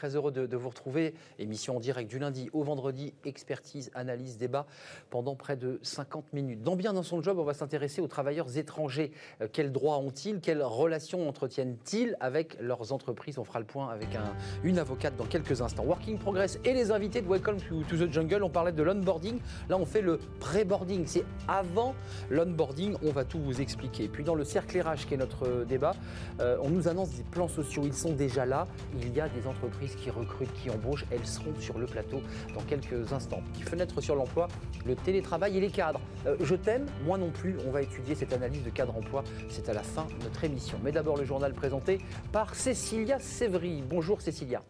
très heureux de, vous retrouver. Émission en direct du lundi au vendredi, expertise, analyse, débat pendant près de 50 minutes. Dans Bien dans son job, on va s'intéresser aux travailleurs étrangers. Euh, quels droits ont-ils? Quelles relations entretiennent-ils avec leurs entreprises? On fera le point avec une avocate dans quelques instants. Working Progress et les invités de Welcome to, the Jungle. On parlait de l'onboarding. Là, on fait le pré-boarding. C'est avant l'onboarding. On va tout vous expliquer. Puis dans le cercle RH, qui est notre débat, euh, on nous annonce des plans sociaux. Ils sont déjà là. Il y a des entreprises qui recrutent, qui embauchent. Elles seront sur le plateau dans quelques instants. Fenêtre sur l'emploi, le télétravail et les cadres. Euh, je t'aime, moi non plus. On va étudier cette analyse de cadre emploi. C'est à la fin de notre émission. Mais d'abord, le journal présenté par Cécilia Sévry. Bonjour Cécilia.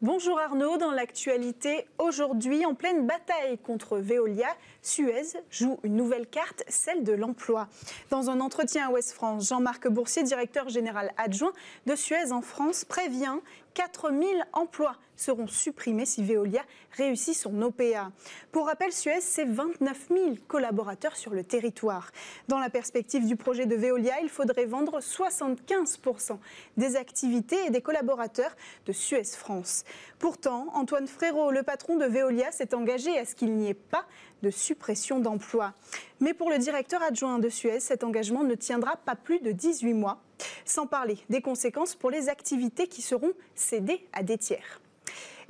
Bonjour Arnaud, dans l'actualité, aujourd'hui, en pleine bataille contre Veolia, Suez joue une nouvelle carte, celle de l'emploi. Dans un entretien à Ouest France, Jean-Marc Boursier, directeur général adjoint de Suez en France, prévient 4000 emplois seront supprimés si Veolia réussit son OPA. Pour rappel, Suez, c'est 29 000 collaborateurs sur le territoire. Dans la perspective du projet de Veolia, il faudrait vendre 75% des activités et des collaborateurs de Suez France. Pourtant, Antoine Frérot, le patron de Veolia, s'est engagé à ce qu'il n'y ait pas de suppression d'emplois. Mais pour le directeur adjoint de Suez, cet engagement ne tiendra pas plus de 18 mois, sans parler des conséquences pour les activités qui seront cédées à des tiers.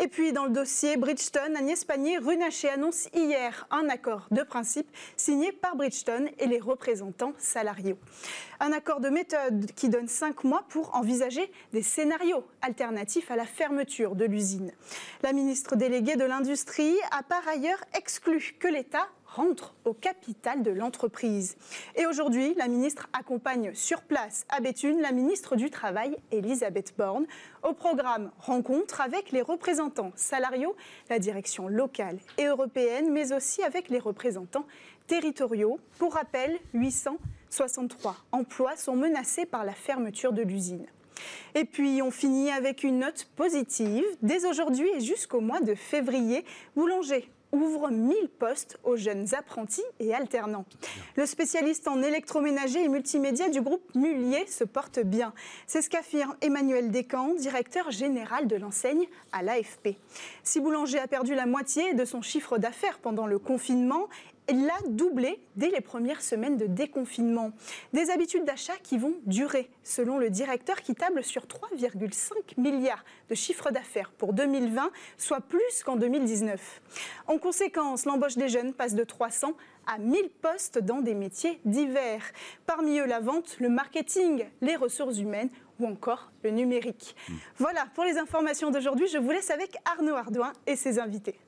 Et puis, dans le dossier Bridgestone, Agnès Pannier-Runacher annonce hier un accord de principe signé par Bridgestone et les représentants salariaux. Un accord de méthode qui donne cinq mois pour envisager des scénarios alternatifs à la fermeture de l'usine. La ministre déléguée de l'Industrie a par ailleurs exclu que l'État rentre au capital de l'entreprise. Et aujourd'hui, la ministre accompagne sur place à Béthune la ministre du Travail, Elisabeth Borne, au programme Rencontre avec les représentants salariaux, la direction locale et européenne, mais aussi avec les représentants territoriaux. Pour rappel, 863 emplois sont menacés par la fermeture de l'usine. Et puis on finit avec une note positive. Dès aujourd'hui et jusqu'au mois de février, Boulanger ouvre 1000 postes aux jeunes apprentis et alternants. Le spécialiste en électroménager et multimédia du groupe Mullier se porte bien. C'est ce qu'affirme Emmanuel Descamps, directeur général de l'enseigne à l'AFP. Si Boulanger a perdu la moitié de son chiffre d'affaires pendant le confinement, l'a doublé dès les premières semaines de déconfinement. Des habitudes d'achat qui vont durer, selon le directeur qui table sur 3,5 milliards de chiffre d'affaires pour 2020, soit plus qu'en 2019. En conséquence, l'embauche des jeunes passe de 300 à 1000 postes dans des métiers divers. Parmi eux, la vente, le marketing, les ressources humaines ou encore le numérique. Hmm. Voilà pour les informations d'aujourd'hui. Je vous laisse avec Arnaud Ardouin et ses invités.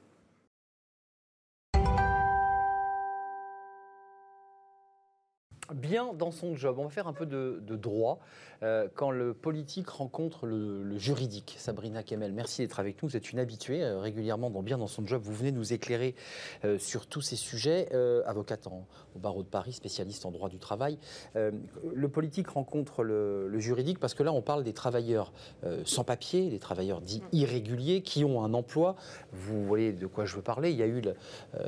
Bien dans son job. On va faire un peu de, droit euh, quand le politique rencontre le, juridique. Sabrina Kemel, merci d'être avec nous. Vous êtes une habituée euh, régulièrement dans bien dans son job. Vous venez nous éclairer euh, sur tous ces sujets. avocate au barreau de Paris, spécialiste en droit du travail. le politique rencontre le, juridique parce que là, on parle des travailleurs sans papier, des travailleurs dits irréguliers qui ont un emploi. Vous voyez de quoi je veux parler. Il y a eu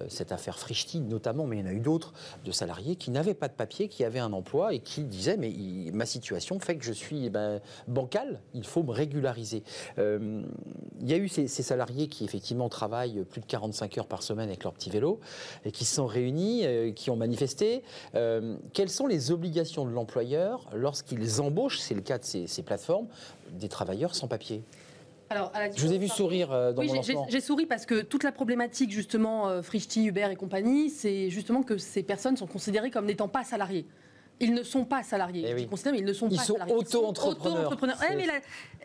cette affaire Frichti notamment, mais il y en a eu d'autres de salariés qui n'avaient pas de papier, qui avait un emploi et qui disait mais ma situation fait que je suis eh ben, bancal, il faut me régulariser. Euh, il y a eu ces, salariés qui effectivement travaillent plus de 45 heures par semaine avec leur petit vélo et qui se sont réunis, euh, qui ont manifesté. Euh, quelles sont les obligations de l'employeur lorsqu'ils embauchent, c'est le cas de ces, ces plateformes, des travailleurs sans papier? Alors, je vous ai vu sourire dans oui, J'ai souri parce que toute la problématique, justement, euh, Uber et compagnie, c'est justement que ces personnes sont considérées comme n'étant pas salariées. Ils ne sont pas salariés. Eh ils, mais ils ne sont pas sont auto-entrepreneurs. Mais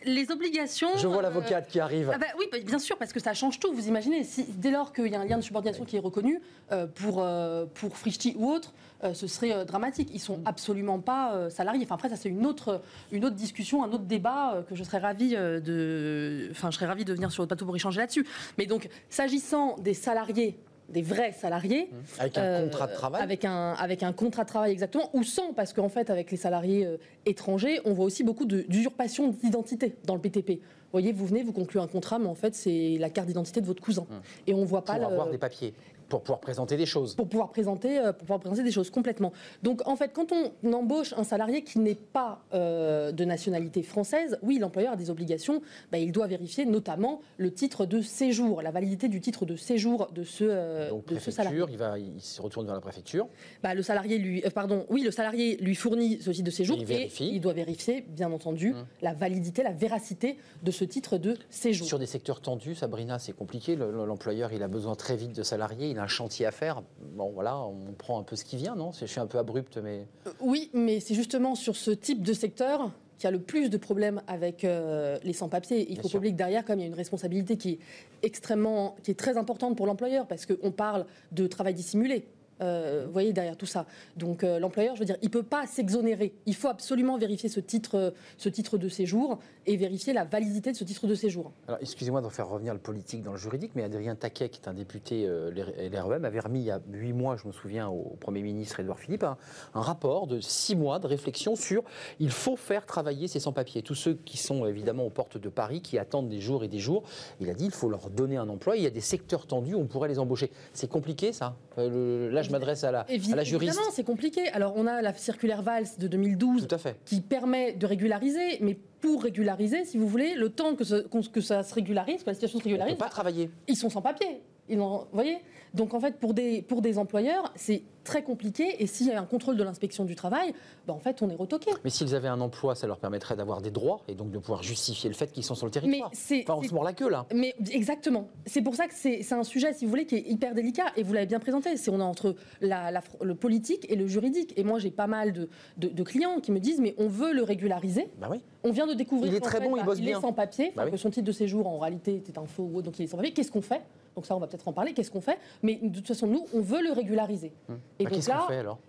les obligations. Je vois l'avocate euh, qui arrive. Ah bah oui, bah, bien sûr, parce que ça change tout. Vous imaginez, si, dès lors qu'il y a un lien de subordination qui est reconnu euh, pour, euh, pour ou autre, ce serait dramatique. Ils sont absolument pas salariés. Enfin, après, ça, c'est une autre, une autre discussion, un autre débat que je serais ravie de. Enfin, je serais ravie de venir sur le plateau pour échanger là-dessus. Mais donc, s'agissant des salariés des vrais salariés. Mmh. Avec un euh, contrat de travail avec un, avec un contrat de travail, exactement, ou sans, parce qu'en fait, avec les salariés euh, étrangers, on voit aussi beaucoup d'usurpation d'identité dans le PTP. Vous voyez, vous venez, vous concluez un contrat, mais en fait, c'est la carte d'identité de votre cousin. Mmh. Et on voit pas. Pour avoir des papiers. Pour pouvoir présenter des choses. Pour pouvoir présenter, pour pouvoir présenter des choses complètement. Donc en fait, quand on embauche un salarié qui n'est pas de nationalité française, oui, l'employeur a des obligations. Bah, il doit vérifier notamment le titre de séjour, la validité du titre de séjour de ce, Donc, de ce salarié. Il, va, il se retourne vers la préfecture. Bah, le salarié lui, pardon, oui, le salarié lui fournit ce titre de séjour et, il doit vérifier, bien entendu, hum. la validité, la véracité de ce titre de séjour. Sur des secteurs tendus, Sabrina, c'est compliqué. L'employeur, il a besoin très vite de salariés, il a un chantier à faire. Bon, voilà, on prend un peu ce qui vient, non? Je suis un peu abrupte, mais. Euh, oui, mais c'est justement sur ce type de secteur qu'il y a le plus de problèmes avec euh, les sans-papiers. Il faut que derrière, comme il y a une responsabilité qui est extrêmement, qui est très importante pour l'employeur, parce qu'on parle de travail dissimulé. Euh, vous voyez, derrière tout ça. Donc euh, l'employeur, je veux dire, il peut pas s'exonérer. Il faut absolument vérifier ce titre, euh, ce titre de séjour et vérifier la validité de ce titre de séjour. Alors excusez-moi de faire revenir le politique dans le juridique, mais Adrien Taquet, qui est un député LREM, avait remis il y a huit mois, je me souviens, au Premier ministre Édouard Philippe, un, rapport de six mois de réflexion sur il faut faire travailler ces sans-papiers. Tous ceux qui sont évidemment aux portes de Paris, qui attendent des jours et des jours, il a dit il faut leur donner un emploi. Il y a des secteurs tendus on pourrait les embaucher. C'est compliqué ça? Là, je m'adresse à la, à la juriste. Évidemment, c'est compliqué. Alors, on a la circulaire Valls de 2012 qui permet de régulariser, mais pour régulariser, si vous voulez, le temps que, que ça se régularise, que la situation se régularise. On peut pas travailler. Ils sont sans papier. Ils vous voyez? Donc en fait, pour des, pour des employeurs, c'est très compliqué. Et s'il y a un contrôle de l'inspection du travail, ben, en fait, on est retoqué. Mais s'ils avaient un emploi, ça leur permettrait d'avoir des droits et donc de pouvoir justifier le fait qu'ils sont sur le territoire. Mais enfin, on se mord la queue là. Mais exactement. C'est pour ça que c'est un sujet, si vous voulez, qui est hyper délicat. Et vous l'avez bien présenté. C'est on est entre la, le politique et le juridique. Et moi, j'ai pas mal de, de, clients qui me disent, mais on veut le régulariser. Bah oui. On vient de découvrir. Il est très bon, il bosse il bien. est sans papier, bah que son titre de séjour en réalité était un faux, donc il est sans papier. Qu'est-ce qu'on fait? Donc ça, on va peut-être en parler. Qu'est-ce qu'on fait? Mais de toute façon, nous, on veut le régulariser. Hum. Et bah, qu'est-ce qu'on fait alors?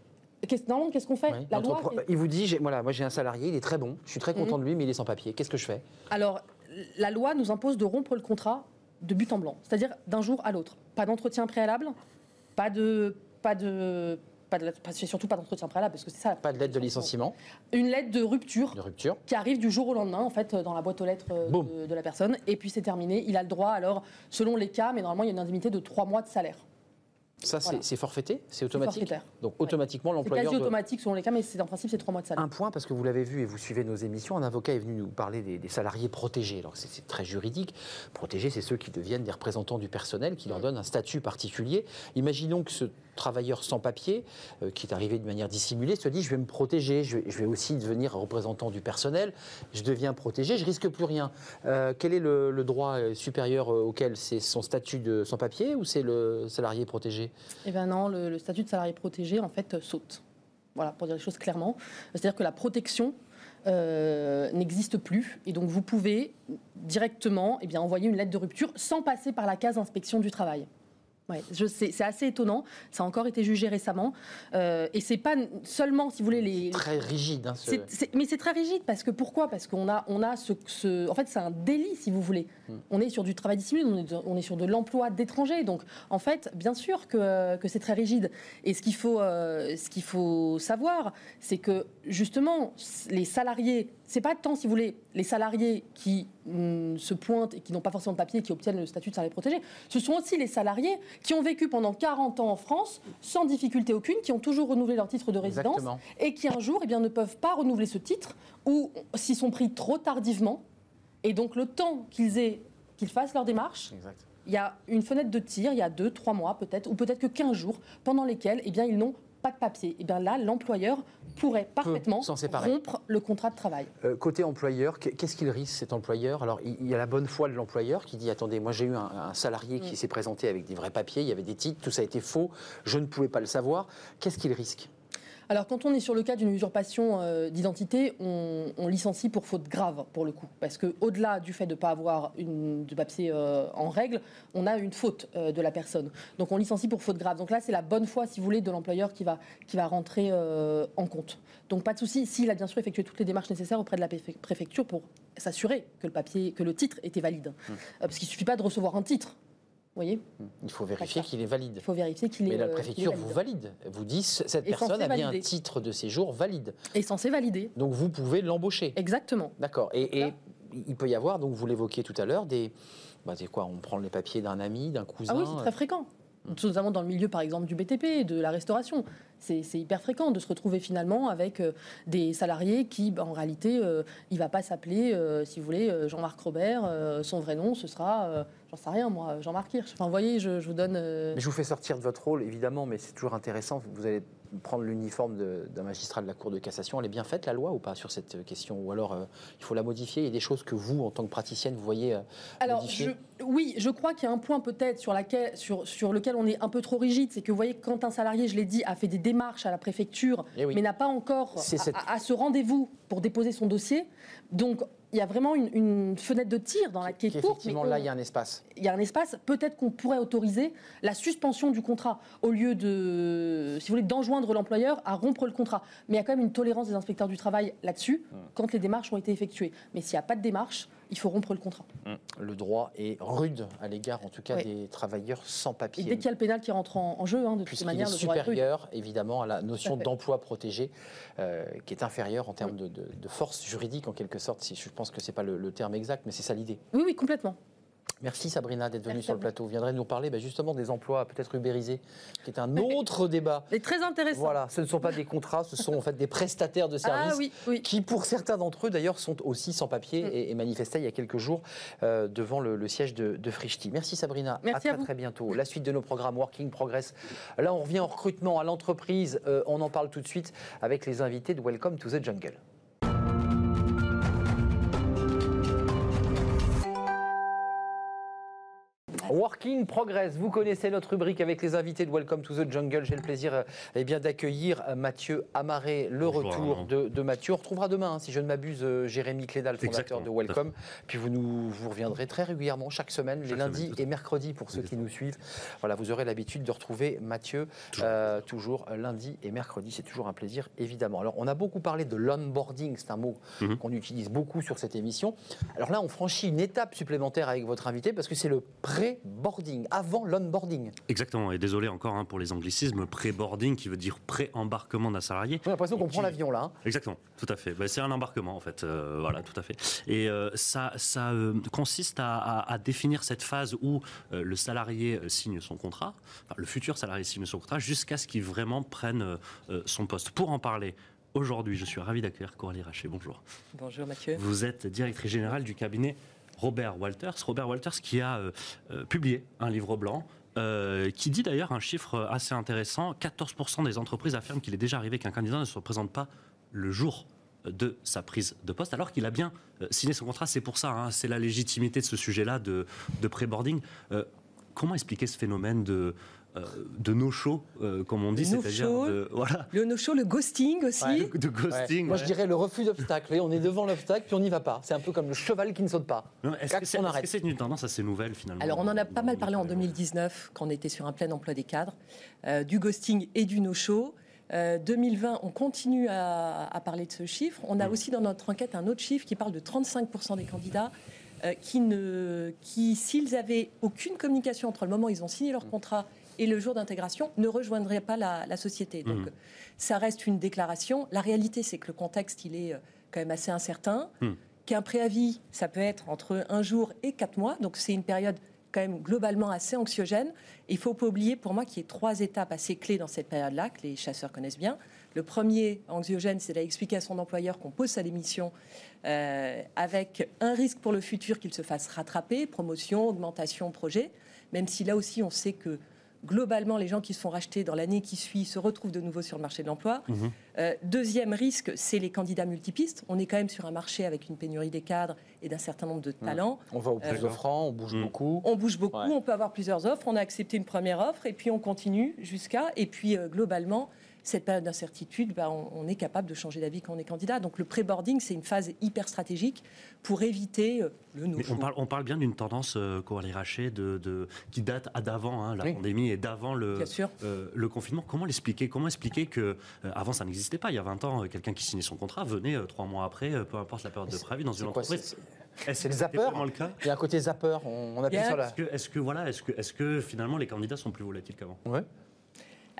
qu'est-ce qu'on fait? La loi, Il vous dit, voilà, moi j'ai un salarié, il est très bon, je suis très content hum. de lui, mais il est sans papier. Qu'est-ce que je fais? Alors, la loi nous impose de rompre le contrat de but en blanc, c'est-à-dire d'un jour à l'autre. Pas d'entretien préalable, pas de, pas de, pas de, surtout pas d'entretien préalable parce que c'est ça. Pas de lettre de licenciement. Une lettre de rupture. De rupture. Qui arrive du jour au lendemain en fait dans la boîte aux lettres euh, de, la personne et puis c'est terminé. Il a le droit alors selon les cas, mais normalement il y a une indemnité de trois mois de salaire. Ça, c'est forfaité? C'est automatique? Donc, automatiquement, l'employeur. C'est quasi automatique selon les cas, mais en principe, c'est trois mois de salaire. Un point, parce que vous l'avez vu et vous suivez nos émissions, un avocat est venu nous parler des, salariés protégés. Alors, c'est très juridique. Protégés, c'est ceux qui deviennent des représentants du personnel, qui leur donnent un statut particulier. Imaginons que ce travailleur sans papier, euh, qui est arrivé de manière dissimulée, se dit je vais me protéger, je vais, aussi devenir représentant du personnel, je deviens protégé, je risque plus rien. Euh, quel est le, droit euh, supérieur auquel c'est son statut de sans papier ou c'est le salarié protégé? Eh bien non, le, statut de salarié protégé en fait saute. Voilà, pour dire les choses clairement. C'est-à-dire que la protection n'existe plus. Et donc, vous pouvez directement eh bien, envoyer une lettre de rupture sans passer par la case inspection du travail. Ouais, c'est assez étonnant. Ça a encore été jugé récemment. Euh, et c'est pas seulement, si vous voulez, les. Très rigide. Hein, mais c'est très rigide parce que pourquoi? Parce qu'on a, on a ce, En fait, c'est un délit, si vous voulez. Hmm. On est sur du travail dissimulé, on est, on est sur de l'emploi d'étrangers. Donc, en fait, bien sûr que, que c'est très rigide. Et ce qu'il faut, euh, ce qu'il faut savoir, c'est que justement, les salariés c'est pas tant, si vous voulez, les salariés qui mm, se pointent et qui n'ont pas forcément de papier, qui obtiennent le statut de salarié protégé. Ce sont aussi les salariés qui ont vécu pendant 40 ans en France sans difficulté aucune, qui ont toujours renouvelé leur titre de résidence et qui un jour eh bien, ne peuvent pas renouveler ce titre ou s'ils sont pris trop tardivement. Et donc le temps qu'ils aient, qu'ils fassent leur démarche. Il y a une fenêtre de tir, il y a deux, trois mois peut-être, ou peut-être que 15 jours, pendant lesquels eh bien, ils n'ont pas de papier. Et eh bien là, l'employeur pourrait parfaitement rompre le contrat de travail. Euh, côté employeur, qu'est-ce qu'il risque cet employeur? Alors il y a la bonne foi de l'employeur qui dit attendez, moi j'ai eu un, salarié qui mm. s'est présenté avec des vrais papiers, il y avait des titres, tout ça a été faux, je ne pouvais pas le savoir. Qu'est-ce qu'il risque? Alors, quand on est sur le cas d'une usurpation euh, d'identité, on, licencie pour faute grave, pour le coup. Parce qu'au-delà du fait de ne pas avoir une, de papier euh, en règle, on a une faute euh, de la personne. Donc, on licencie pour faute grave. Donc là, c'est la bonne foi, si vous voulez, de l'employeur qui va, qui va rentrer en compte. Donc, pas de souci, s'il a bien sûr effectué toutes les démarches nécessaires auprès de la préfecture pour s'assurer que le papier, que le titre était valide. Mmh. parce qu'il ne suffit pas de recevoir un titre voyez Il faut vérifier qu'il est valide. Il faut vérifier qu'il est. Mais la euh, préfecture vous valide. Vous dit cette personne a bien un titre de séjour valide. Et censé valider. Donc vous pouvez l'embaucher. Exactement. D'accord. Et, il peut y avoir, donc vous l'évoquiez tout à l'heure, des. Bah, quoi On prend les papiers d'un ami, d'un cousin. Ah oui, c'est très fréquent. Notamment dans le milieu, par exemple, du BTP, de la restauration. C'est hyper fréquent de se retrouver finalement avec euh, des salariés qui, bah, en réalité, euh, il ne va pas s'appeler, euh, si vous voulez, Jean-Marc Robert. son vrai nom, ce sera, j'en sais rien, moi, Jean-Marc Hirsch. Enfin, vous voyez, je, vous donne. Mais je vous fais sortir de votre rôle, évidemment, mais c'est toujours intéressant. Vous allez prendre l'uniforme d'un magistrat de la Cour de cassation, elle est bien faite la loi ou pas sur cette question? Ou alors euh, il faut la modifier? Il y a des choses que vous, en tant que praticienne, vous voyez euh, alors, oui, je crois qu'il y a un point peut-être sur, sur, sur, lequel on est un peu trop rigide, c'est que vous voyez, quand un salarié, je l'ai dit, a fait des démarches à la préfecture, eh mais n'a pas encore à, ce rendez-vous pour déposer son dossier, donc il y a vraiment une, fenêtre de tir dans la qui est courte. Effectivement, là, il y a un espace. Il y a un espace. Peut-être qu'on pourrait autoriser la suspension du contrat au lieu de, si vous voulez, d'enjoindre l'employeur à rompre le contrat. Mais il y a quand même une tolérance des inspecteurs du travail là-dessus hum. quand les démarches ont été effectuées. Mais s'il n'y a pas de démarche, il faut rompre le contrat. Hum. Le droit est rude à l'égard, en tout cas, des travailleurs sans papier. Et dès qu'il y a le pénal qui rentre en, jeu, hein, de toute manière, est supérieur, évidemment, à la notion d'emploi protégé, euh, qui est inférieure en termes de, force juridique, en quelque sorte. Si, je pense que ce n'est pas le terme exact, mais c'est ça l'idée. Oui, oui, complètement. Merci Sabrina d'être venue sur le plateau. Vous viendrez nous parler bah, justement des emplois peut-être ubérisés, qui est un autre débat. C'est très intéressant. Voilà, ce ne sont pas des contrats, ce sont en fait des prestataires de ah services qui, pour certains d'entre eux d'ailleurs, sont aussi sans papier mm. et, manifestaient il y a quelques jours euh, devant le, siège de, de Merci Sabrina. Merci à, très, très bientôt. La suite de nos programmes Working Progress. Là, on revient au recrutement à l'entreprise. Euh, on en parle tout de suite avec les invités de Welcome to the Jungle. Working Progress, vous connaissez notre rubrique avec les invités de Welcome to the Jungle. J'ai le plaisir euh, eh bien, d'accueillir euh, Mathieu Amaré, le retour de, Mathieu. On retrouvera demain, hein, si je ne m'abuse, euh, Jérémy Clédal, fondateur de Welcome. Puis vous, nous, vous reviendrez très régulièrement, chaque semaine, les lundis et mercredis pour ceux qui nous suivent. Voilà, vous aurez l'habitude de retrouver Mathieu toujours, lundi et mercredi. C'est toujours un plaisir, évidemment. Alors, on a beaucoup parlé de l'onboarding, c'est un mot mhm. qu'on utilise beaucoup sur cette émission. Alors là, on franchit une étape supplémentaire avec votre invité parce que c'est le pré boarding avant l'onboarding. Exactement, et désolé encore hein, pour les anglicismes, pré-boarding qui veut dire pré-embarquement d'un salarié. J'ai l'impression qu'on prend l'avion là. Hein. Exactement, tout à fait. Bah, c'est un embarquement en fait, euh, voilà, tout à fait. Et euh, ça, ça euh, consiste à, définir cette phase où le salarié signe son contrat, le futur salarié signe son contrat, jusqu'à ce qu'il vraiment prenne son poste. Pour en parler, Aujourd'hui, je suis ravi d'accueillir Coralie Raché. Bonjour. Bonjour Mathieu. Vous êtes directrice générale du cabinet Robert Walters. Robert Walters qui a euh, euh, publié un livre blanc euh, qui dit d'ailleurs un chiffre assez intéressant. 14% des entreprises affirment qu'il est déjà arrivé qu'un candidat ne se représente pas le jour de sa prise de poste, alors qu'il a bien signé son contrat. C'est pour ça, hein, c'est la légitimité de ce sujet-là de, de pré-boarding. comment expliquer ce phénomène de, de no-show, euh, comme on dit, c'est-à-dire voilà. le no-show, le ghosting aussi. de ghosting. Moi, je dirais le refus d'obstacle. on est devant l'obstacle, puis on n'y va pas. C'est un peu comme le cheval qui ne saute pas. Est-ce que c'est une tendance assez nouvelle finalement Alors, on en a pas mal parlé en 2019, quand on était sur un plein emploi des cadres, euh, du ghosting et du no-show. 2020, on continue à, parler de ce chiffre. On a mm. aussi dans notre enquête un autre chiffre qui parle de 35% des candidats qui, ne, qui s'ils avaient aucune communication entre le moment où ils ont signé leur mm. contrat et le jour d'intégration ne rejoindrait pas la, société. Donc mmh. ça reste une déclaration. La réalité, c'est que le contexte, il est euh, quand même assez incertain. Mmh. Qu'un préavis, ça peut être entre un jour et quatre mois. Donc c'est une période quand même globalement assez anxiogène. Il ne faut pas oublier pour moi qu'il y a trois étapes assez clés dans cette période-là, que les chasseurs connaissent bien. Le premier anxiogène, c'est d'expliquer à son employeur qu'on pose sa démission euh, avec un risque pour le futur qu'il se fasse rattraper, promotion, augmentation, projet. Même si là aussi on sait que globalement, les gens qui se font racheter dans l'année qui suit se retrouvent de nouveau sur le marché de l'emploi. Mhm. Euh, deuxième risque, c'est les candidats multipistes. On est quand même sur un marché avec une pénurie des cadres et d'un certain nombre de talents. On va au plus euh, offrant, on bouge mhm. beaucoup. On bouge beaucoup, on peut avoir plusieurs offres. On a accepté une première offre et puis on continue jusqu'à. Et puis euh, globalement, cette période d'incertitude, bah, on, est capable de changer d'avis quand on est candidat. Donc le pré-boarding, c'est une phase hyper stratégique pour éviter euh, le no on parle, on parle bien d'une tendance, euh, Coralie Rachet, de, qui date d'avant hein, la pandémie et d'avant le, euh, le confinement. Comment l'expliquer? Comment expliquer que avant ça n'existait pas? Il y a 20 ans, quelqu'un qui signait son contrat venait trois mois après, peu importe la période de préavis dans une entreprise. C'est le zapper? le cas? Il y a un côté zapper, on, appuie sur la... Est-ce que, voilà, est-ce que, est que finalement les candidats sont plus volatiles qu'avant? Ouais.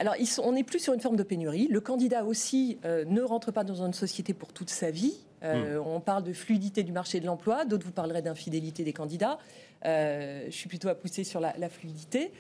Alors, on n'est plus sur une forme de pénurie. Le candidat aussi euh, ne rentre pas dans une société pour toute sa vie. Euh, On parle de fluidité du marché de l'emploi, d'autres vous parleraient d'infidélité des candidats. Euh, je suis plutôt à pousser sur la, la fluidité.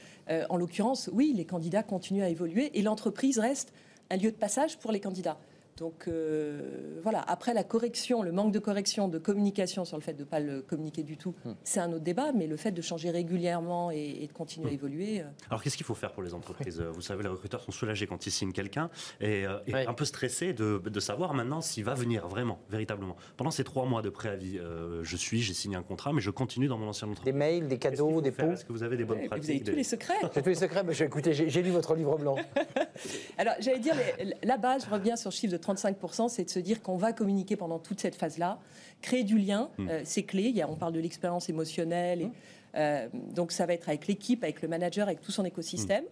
En l'occurrence, oui, les candidats continuent à évoluer et l'entreprise reste un lieu de passage pour les candidats. Donc euh, voilà, après la correction, le manque de correction, de communication sur le fait de ne pas le communiquer du tout, Hmm. c'est un autre débat, mais le fait de changer régulièrement et, et de continuer à Hmm. évoluer, euh, Alors qu'est-ce qu'il faut faire pour les entreprises Vous savez, les recruteurs sont soulagés quand ils signent quelqu'un et, euh, et Ouais. un peu stressés de, de savoir maintenant s'il va venir vraiment, véritablement. Pendant ces trois mois de préavis, euh, je suis, j'ai signé un contrat, mais je continue dans mon ancienne Des entreprise. mails, des Qu'est-ce qu'il cadeaux, des pots? Est-ce que vous avez des bonnes vous pratiques avez tous des- les secrets. J'ai tous les secrets, mais j'ai écouté, j'ai lu votre livre blanc. Alors, j'allais dire, base, je reviens sur le chiffre de 35%, c'est de se dire qu'on va communiquer pendant toute cette phase-là, créer du lien, Mm. euh, c'est clé. Il y a- on parle de l'expérience émotionnelle, et, euh, donc ça va être avec l'équipe, avec le manager, avec tout son écosystème.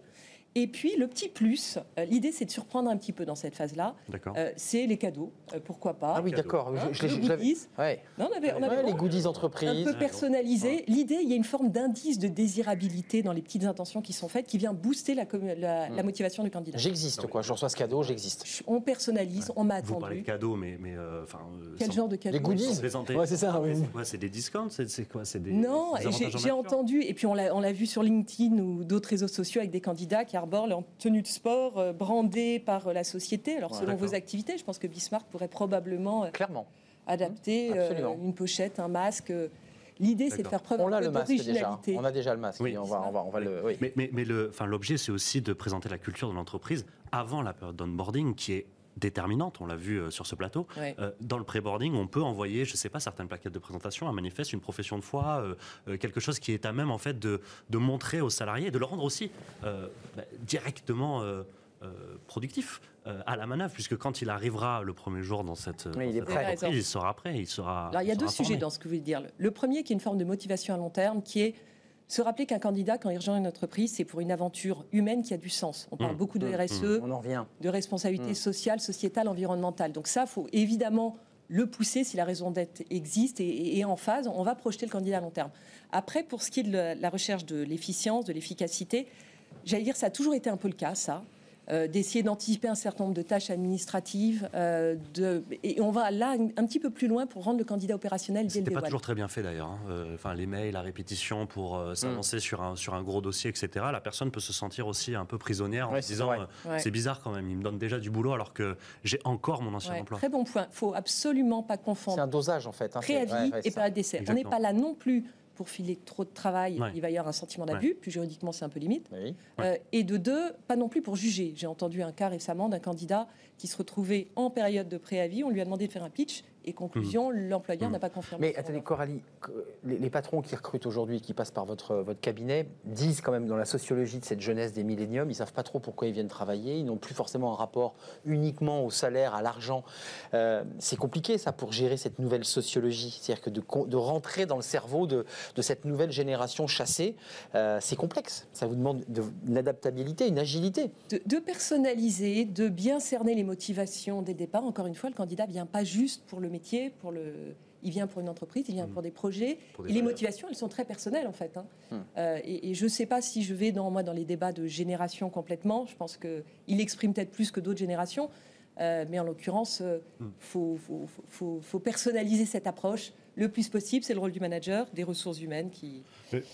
Et puis, le petit plus, euh, l'idée, c'est de surprendre un petit peu dans cette phase-là, D'accord. euh, c'est les cadeaux, euh, pourquoi pas. Ah oui, Cadeau. d'accord. Hein, Je- je- le je l'avais- goodies. Ouais. Non, on avait, on avait Ouais, les goodies un entreprises. peu personnalisé. L'idée, il y a une forme d'indice de désirabilité dans les petites intentions qui sont faites, qui vient booster la, commu- la- la Mm. motivation du candidat. J'existe, quoi. Je reçois ce cadeau, j'existe. On personnalise, on m'a Vous parlez de attendu. cadeaux, mais, mais euh, enfin. euh, Quel sans- genre de cadeau Les goodies. Ouais, c'est ça, oui. C'est quoi C'est des discounts C'est quoi C'est des Non, j'ai entendu, et puis on l'a on l'a vu sur LinkedIn ou d'autres réseaux sociaux avec des candidats qui arborent leur tenue de sport euh, brandée par euh, la société. Alors Ouais, selon vos activités, je pense que Bismarck pourrait probablement euh, Clairement. adapter euh, Absolument. une pochette, un masque. euh. L'idée, c'est de faire preuve On un a peu le masque déjà. d'originalité. On a déjà le masque. Oui. On va, on va, on va le. Oui. Mais, mais, mais l'objet, c'est aussi de présenter la culture de l'entreprise avant la période d'onboarding, qui est déterminante, on l'a vu euh, sur ce plateau. Ouais. Euh, dans le pré-boarding, on peut envoyer, je ne sais pas, certaines plaquettes de présentation, un manifeste, une profession de foi, euh, quelque chose qui est à même en fait de, de montrer aux salariés, de le rendre aussi euh, bah, directement productif à la manœuvre, puisque quand il arrivera le premier jour dans cette, Oui, il est prêt. entreprise, il sera prêt, il sera. Alors, il y a deux sujets dans ce que vous voulez dire. Le premier, qui est une forme de motivation à long terme, qui est se rappeler qu'un candidat, quand il rejoint une entreprise, c'est pour une aventure humaine qui a du sens. On parle Mmh. beaucoup de Mmh. RSE, On en revient. de responsabilité sociale, sociétale, environnementale. Donc ça, faut évidemment le pousser si la raison d'être existe et, et en phase. On va projeter le candidat à long terme. Après, pour ce qui est de la, la recherche de l'efficience, de l'efficacité, j'allais dire ça a toujours été un peu le cas, ça. Euh, d'essayer d'anticiper un certain nombre de tâches administratives. euh, de, et on va là un, un petit peu plus loin pour rendre le candidat opérationnel dès le C'était pas toujours très bien fait d'ailleurs. hein. Euh, Enfin, les mails, la répétition pour Mm. euh, s'avancer sur, un, sur un gros dossier, etc. La personne peut se sentir aussi un peu prisonnière en se c'est disant euh, Ouais. c'est bizarre quand même, il me donne déjà du boulot alors que j'ai encore mon ancien Ouais, emploi. Très bon point. Il faut absolument pas C'est confondre un dosage en fait. hein. C'est- préavis ouais, ouais, c'est et ça. période d'essai. On n'est Exactement. pas là non plus pour filer trop de travail. Ouais. Il va y avoir un sentiment d'abus, puis juridiquement c'est un peu limite. Oui. Euh, et de deux, pas non plus pour juger. J'ai entendu un cas récemment d'un candidat qui se retrouvait en période de préavis. On lui a demandé de faire un pitch et conclusion, l'employeur Mhm. n'a pas confirmé. Mais attendez. Coralie, les, les patrons qui recrutent aujourd'hui, qui passent par votre, votre cabinet, disent quand même dans la sociologie de cette jeunesse des milléniums, ils savent pas trop pourquoi ils viennent travailler, ils n'ont plus forcément un rapport uniquement au salaire, à l'argent. Euh, c'est compliqué ça pour gérer cette nouvelle sociologie, c'est-à-dire que de, rentrer dans le cerveau de, de cette nouvelle génération chassée, euh, c'est complexe. Ça vous demande de, une adaptabilité, une agilité. de, de personnaliser, de bien cerner les motivations dès le départ. Encore une fois, le candidat vient pas juste pour le métier, pour le, il vient pour une entreprise, il vient Mhm. pour des projets. Pour des et les motivations, elles sont très personnelles en fait. hein. Mhm. Euh, et, et je ne sais pas si je vais dans moi dans les débats de génération complètement. Je pense que il exprime peut-être plus que d'autres générations. Euh, mais en l'occurrence, il faut, faut- faut- faut- faut personnaliser cette approche le plus possible. C'est le rôle du manager, des ressources humaines qui,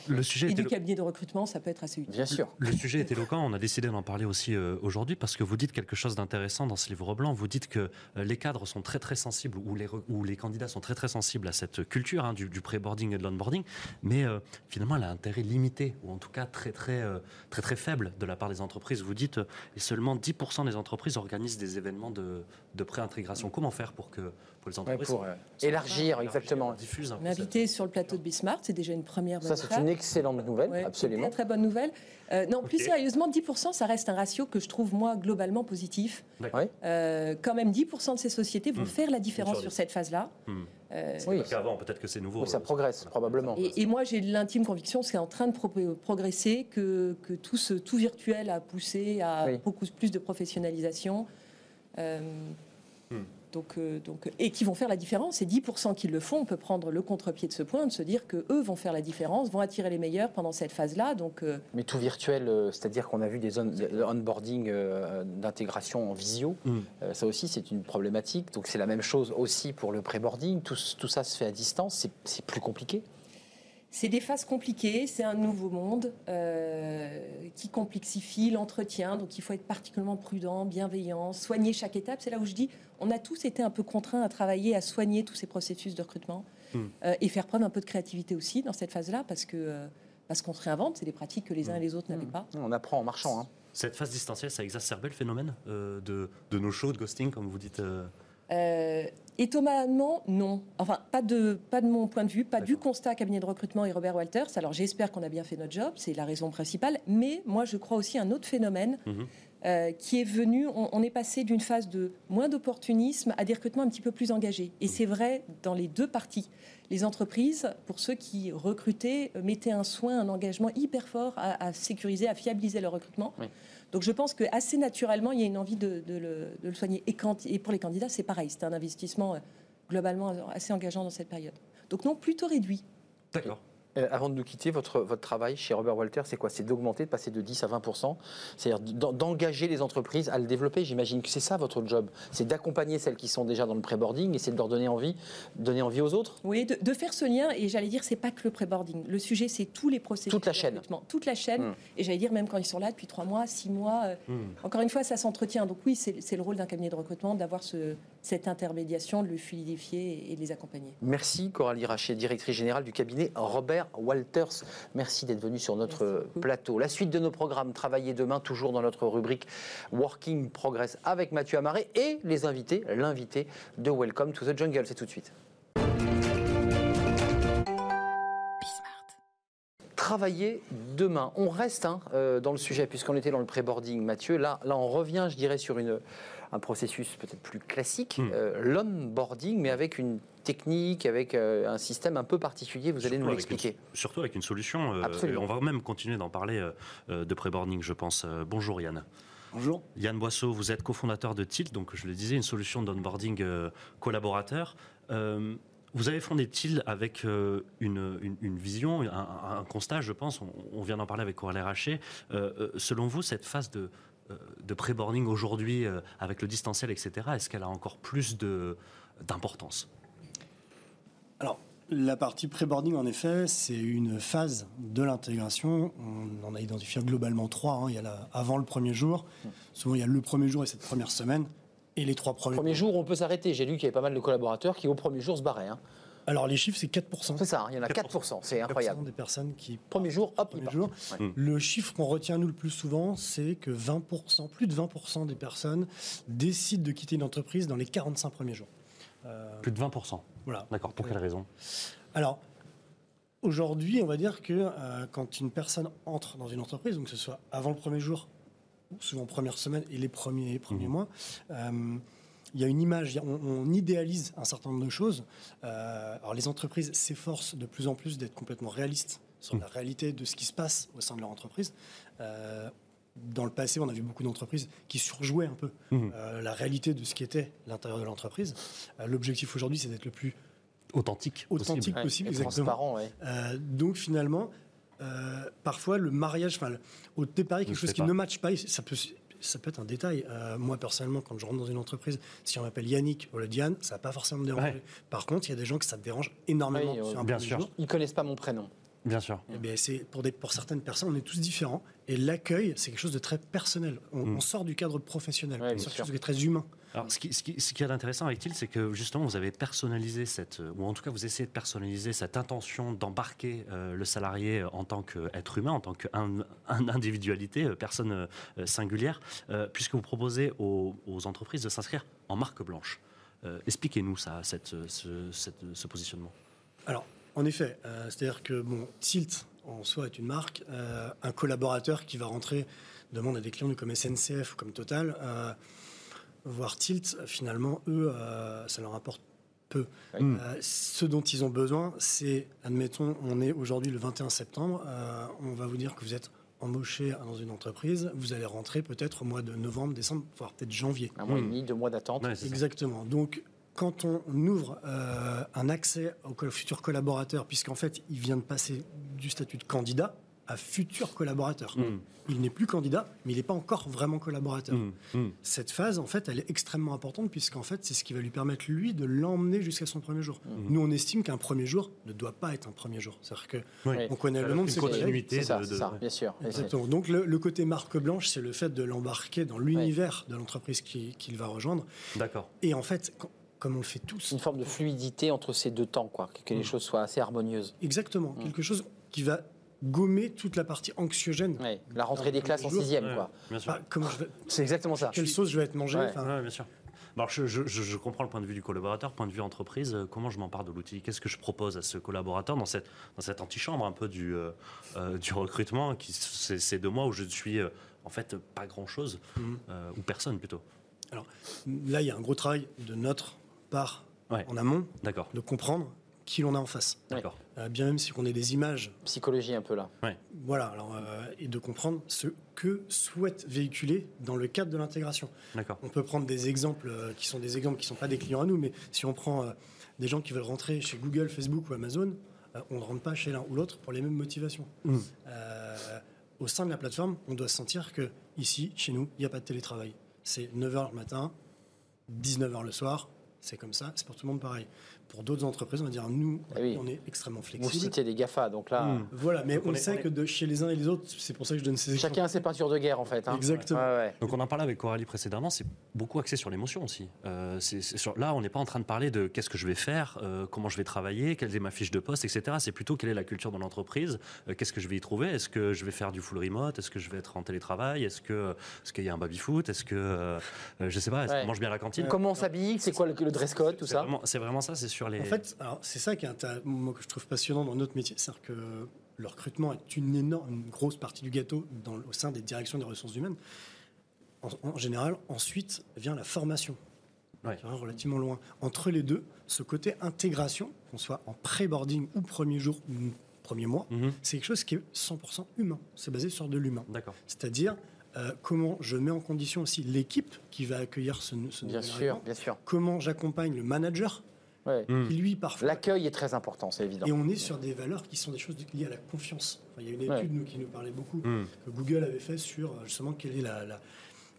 Le, sujet et du cabinet de recrutement. Ça peut être assez utile. Bien sûr. Le sujet est éloquent, on a décidé d'en parler aussi euh, aujourd'hui parce que vous dites quelque chose d'intéressant dans ce livre blanc. Vous dites que euh, les cadres sont très très sensibles ou les, re- ou les candidats sont très très sensibles à cette culture hein, du, du pré-boarding et de l'onboarding, mais euh, finalement elle a un intérêt limité ou en tout cas très très très très faible de la part des entreprises. Vous dites et seulement 10% des entreprises organisent des événements de, de pré-intégration. Comment faire pour que pour les Ouais, entreprises pour euh, élargir, exactement. diffusent un peu M'inviter sur le plateau de Bismarck, c'est déjà une première bonne Ça, c'est une excellente nouvelle, Ouais, absolument. Très, très bonne nouvelle. Euh, non, plus sérieusement, 10%, ça reste un ratio que je trouve, moi, globalement positif. Ouais. Euh, quand même, 10% de ces sociétés vont Hmm. faire la différence Sur cette phase-là. Hmm. Euh, Oui. Qu'avant peut-être que c'est nouveau. Oui, ça euh, progresse, probablement. et, et moi, j'ai l'intime conviction que c'est en train de pro- progresser, que, que tout, ce, tout virtuel a poussé à Oui. beaucoup plus de professionnalisation. Euh, Donc, euh, donc, et qui vont faire la différence. Et 10% qui le font, on peut prendre le contre-pied de ce point, de se dire que eux vont faire la différence, vont attirer les meilleurs pendant cette phase-là. Donc, euh, Mais tout virtuel, euh, c'est-à-dire qu'on a vu des on- des onboarding euh, d'intégration en visio. Mm. Euh, ça aussi, c'est une problématique. Donc c'est la même chose aussi pour le pré-boarding. Tout, tout ça se fait à distance. C'est plus compliqué. C'est des phases compliquées, c'est un nouveau monde euh, qui complexifie l'entretien. Donc, il faut être particulièrement prudent, bienveillant, soigner chaque étape. C'est là où je dis, on a tous été un peu contraints à travailler, à soigner tous ces processus de recrutement Mm. euh, et faire preuve un peu de créativité aussi dans cette phase-là, parce que euh, parce qu'on se réinvente. C'est des pratiques que les uns et les autres n'avaient pas. On apprend en marchant. hein. Cette phase distancielle, ça a exacerbé le phénomène euh, de, de nos shows de ghosting, comme vous dites euh, Euh, étonnamment, non. Enfin, pas de, pas de mon point de vue, pas du constat cabinet de recrutement et Robert Walters. Alors, j'espère qu'on a bien fait notre job, c'est la raison principale. Mais moi, je crois aussi à un autre phénomène Mhm. euh, qui est venu. On, on est passé d'une phase de moins d'opportunisme à des recrutements un petit peu plus engagés. Et c'est vrai dans les deux parties. Les entreprises, pour ceux qui recrutaient, euh, mettaient un soin, un engagement hyper fort à, à sécuriser, à fiabiliser leur recrutement. Oui. Donc je pense que assez naturellement, il y a une envie de, le, soigner. Et pour les candidats, c'est pareil. C'est un investissement euh, globalement assez engageant dans cette période. Donc non, plutôt réduit. D'accord. Euh, avant de nous quitter, votre, votre travail chez Robert Walter, c'est quoi? C'est d'augmenter, de passer de 10 à 20% C'est-à-dire d'en- d'engager les entreprises à le développer? J'imagine que c'est ça votre job. C'est d'accompagner celles qui sont déjà dans le pré-boarding et c'est de leur donner envie, donner envie aux autres? Oui, de, de faire ce lien. Et j'allais dire, c'est pas que le pré-boarding. Le sujet, c'est tous les processus. Toute la de chaîne. recrutement. Toute la chaîne. Mm. Et j'allais dire, même quand ils sont là depuis trois mois, six mois. euh, Hmm. Encore une fois, ça s'entretient. Donc oui, c'est le rôle d'un cabinet de recrutement d'avoir ce- cette intermédiation, de le fluidifier et de les accompagner. Merci Coralie Rachet, directrice générale du cabinet Robert Walters. Merci d'être venue sur notre Merci plateau. La suite de nos programmes, travailler demain, toujours dans notre rubrique Working Progress avec Mathieu Amaré et les invités, l'invité de Welcome to the Jungle. C'est tout de suite. Travailler demain. On reste hein, euh, dans le sujet puisqu'on était dans le pré-boarding, Mathieu. Là, là, on revient, je dirais, sur une, un processus peut-être plus classique, Hmm. euh, l'onboarding, mais avec une technique, avec euh, un système un peu particulier. Vous allez nous l'expliquer. surtout avec une solution. euh, on va même continuer d'en parler euh, de pré-boarding, je pense. Euh, bonjour Yann. Bonjour. Yann Boisseau, vous êtes cofondateur de Tilt, donc je le disais, une solution d'onboarding euh, collaborateur. Euh, vous avez fondé Tilt avec euh, une, une- une vision, un, un constat, je pense, on, on vient d'en parler avec Coralie Raché. Euh, euh, selon vous, cette phase de, de pré-boarding aujourd'hui, euh, avec le distanciel, etc., est-ce qu'elle a encore plus de- d'importance? Alors, la partie pré-boarding, en effet, c'est une phase de l'intégration. On en a identifié globalement trois. hein. Il y a la- avant le premier jour. Souvent, il y a le premier jour et cette première semaine. Et les trois premiers. Premier jour, on peut s'arrêter. J'ai lu qu'il y avait pas mal de collaborateurs qui, au premier jour, se barraient. hein. Alors, les chiffres, c'est 4%. C'est ça, hein, il y en a 4%. C'est 4% incroyable. des personnes qui Premier jour, hop, premier part. jour. Ouais. Le chiffre qu'on retient nous le plus souvent, c'est que 20%, plus de 20% des personnes décident de quitter une entreprise dans les 45 premiers jours. Euh, Plus de 20%. voilà. D'accord, pour quelle raison? Alors, aujourd'hui, on va dire que euh, quand une personne entre dans une entreprise, donc que ce soit avant le premier jour, ou souvent première semaine et les premiers, premiers Mhm. mois, euh, il y a une image, on, on idéalise un certain nombre de choses. Euh, alors, les entreprises s'efforcent de plus en plus d'être complètement réalistes sur la réalité de ce qui se passe au sein de leur entreprise. Euh, dans le passé, on a vu beaucoup d'entreprises qui surjouaient un peu Mhm. euh, la réalité de ce qui était l'intérieur de l'entreprise. Euh, L'objectif aujourd'hui, c'est d'être le plus Authentique. authentique possible. Exactement. transparent, ouais. Euh, donc finalement, euh, parfois le mariage, enfin, au départ, quelque se chose qui pas. ne matche pas, ça peut, ça peut être un détail. Euh, moi personnellement, quand je rentre dans une entreprise, si on m'appelle Yannick ou le Diane, ça va pas forcément me déranger. Ouais. Par contre, il y a des gens que ça dérange énormément Oui, sur un bien sûr. jour. Ils connaissent pas mon prénom. Bien sûr. Eh bien, c'est pour, des, pour certaines personnes, on est tous différents. Et l'accueil, c'est quelque chose de très personnel. On, Mm. on sort du cadre professionnel. Ouais, c'est quelque chose qui est très humain. Alors, ce qui, ce qui, ce qui est intéressant avec Tilt, c'est que justement, vous avez personnalisé cette, euh, ou en tout cas, vous essayez de personnaliser cette intention d'embarquer euh, le salarié en tant qu'être humain, en tant qu'individualité, personne euh, singulière, euh, puisque vous proposez aux, aux entreprises de s'inscrire en marque blanche. Euh, Expliquez-nous ça, cette, ce, cette- ce positionnement. Alors, en effet, euh, c'est-à-dire que bon, Tilt en soi est une marque. Euh, un collaborateur qui va rentrer demande à des clients comme SNCF ou comme Total, euh, voir Tilt, finalement, eux, euh, ça leur apporte peu. Oui. Euh, ce dont ils ont besoin, c'est, admettons, on est aujourd'hui le 21 septembre, euh, on va vous dire que vous êtes embaucher dans une entreprise, vous allez rentrer peut-être au mois de novembre, décembre, voire peut-être janvier. Un mois et Hmm. demi, deux mois d'attente. Ouais, c'est ça. Exactement. Donc, quand on ouvre euh, un accès au futur collaborateur, puisqu'en fait, il vient de passer du statut de candidat à futur collaborateur. Mm, Il n'est plus candidat, mais il n'est pas encore vraiment collaborateur. mm, mm. Cette phase, en fait, elle est extrêmement importante, puisqu'en fait, c'est ce qui va lui permettre, lui, de l'emmener jusqu'à son premier jour. Nous, on estime qu'un premier jour ne doit pas être un premier jour. C'est-à-dire que Oui. Oui. on connaît le nom de ses continuité. C'est ça, de- ça, bien sûr. Exactement. Donc le, le côté marque blanche, c'est le fait de l'embarquer dans l'univers de l'entreprise qui- qu'il va rejoindre. D'accord. Et en fait, quand- comme on le fait tous, Une forme de fluidité entre ces deux temps, quoi, que, les Mm. choses soient assez harmonieuses. exactement, Mm. quelque chose qui va gommer toute la partie anxiogène. Ouais, La rentrée des classes en Jour. sixième, Ouais, quoi. Bien sûr. Ah, comment je vais- C'est exactement ça. quelle sauce je vais être mangé Ouais. enfin, Ouais, bien sûr. Alors, je, je- comprends le point de vue du collaborateur, point de vue entreprise. euh, Comment je m'empare de l'outil? Qu'est-ce que je propose à ce collaborateur dans cette, dans cette antichambre un peu du, euh, euh, du recrutement qui C'est c'est de moi où je ne suis euh, en fait pas grand-chose, euh, ou personne plutôt? Là, il y a un gros travail de notre part Ouais. en amont D'accord. de comprendre qui l'on a en face. D'accord. Euh, bien même si on ait des images, Psychologie un peu là. voilà, alors, euh, et de comprendre ce que souhaite véhiculer dans le cadre de l'intégration. D'accord. On peut prendre des exemples euh, qui sont des exemples qui ne sont pas des clients à nous, mais si on prend euh, des gens qui veulent rentrer chez Google, Facebook ou Amazon, euh, on ne rentre pas chez l'un ou l'autre pour les mêmes motivations. Mm. Euh, au sein de la plateforme, on doit sentir que ici, chez nous, il n'y a pas de télétravail. C'est 9h le matin, 19h le soir, c'est comme ça, c'est pour tout le monde pareil. Pour d'autres entreprises, on va dire, nous, oui. on est extrêmement Vous flexible. citez des GAFA, donc là, Mm. Voilà, mais Donc on, on est- sait on est- que de chez les uns et les autres, c'est pour ça que je donne ces exemples. chacun a ses peintures de guerre en fait. hein. Exactement. Ouais, ouais. Donc on en parlait avec Coralie précédemment, c'est beaucoup axé sur l'émotion aussi. Euh, sur- là, on n'est pas en train de parler de qu'est-ce que je vais faire, euh, comment je vais travailler, quelle est ma fiche de poste, etc. C'est plutôt quelle est la culture de l'entreprise, euh, qu'est-ce que je vais y trouver, est-ce que je vais faire du full remote, est-ce que je vais être en télétravail, est-ce que est-ce qu'il y a un baby foot, est-ce que je sais pas, est-ce Ouais. qu'on mange bien à la cantine? Comment on s'habille, c'est quoi le, le dress code, tout ça? C'est vraiment ça, c'est sur les. En fait, c'est ça qui est moi, que je trouve passionnant dans notre métier, c'est-à-dire que le recrutement est une énorme, une grosse partie du gâteau dans, au sein des directions des ressources humaines. En, en général, ensuite vient la formation. Ouais. Qui relativement loin. Entre les deux, ce côté intégration, qu'on soit en pré-boarding ou premier jour ou premier mois, Mhm. c'est quelque chose qui est 100% humain. C'est basé sur de l'humain. D'accord. C'est-à-dire euh, comment je mets en condition aussi l'équipe qui va accueillir ce, ce Bien nouvel sûr, bien sûr. comment j'accompagne le manager Ouais. Mm. qui lui parfois L'accueil est très important, c'est évident. et on est sur des valeurs qui sont des choses liées à la confiance. Enfin, il y a une étude Ouais. nous, qui nous parlait beaucoup, Mm. que Google avait fait sur euh, justement quelle est la, la-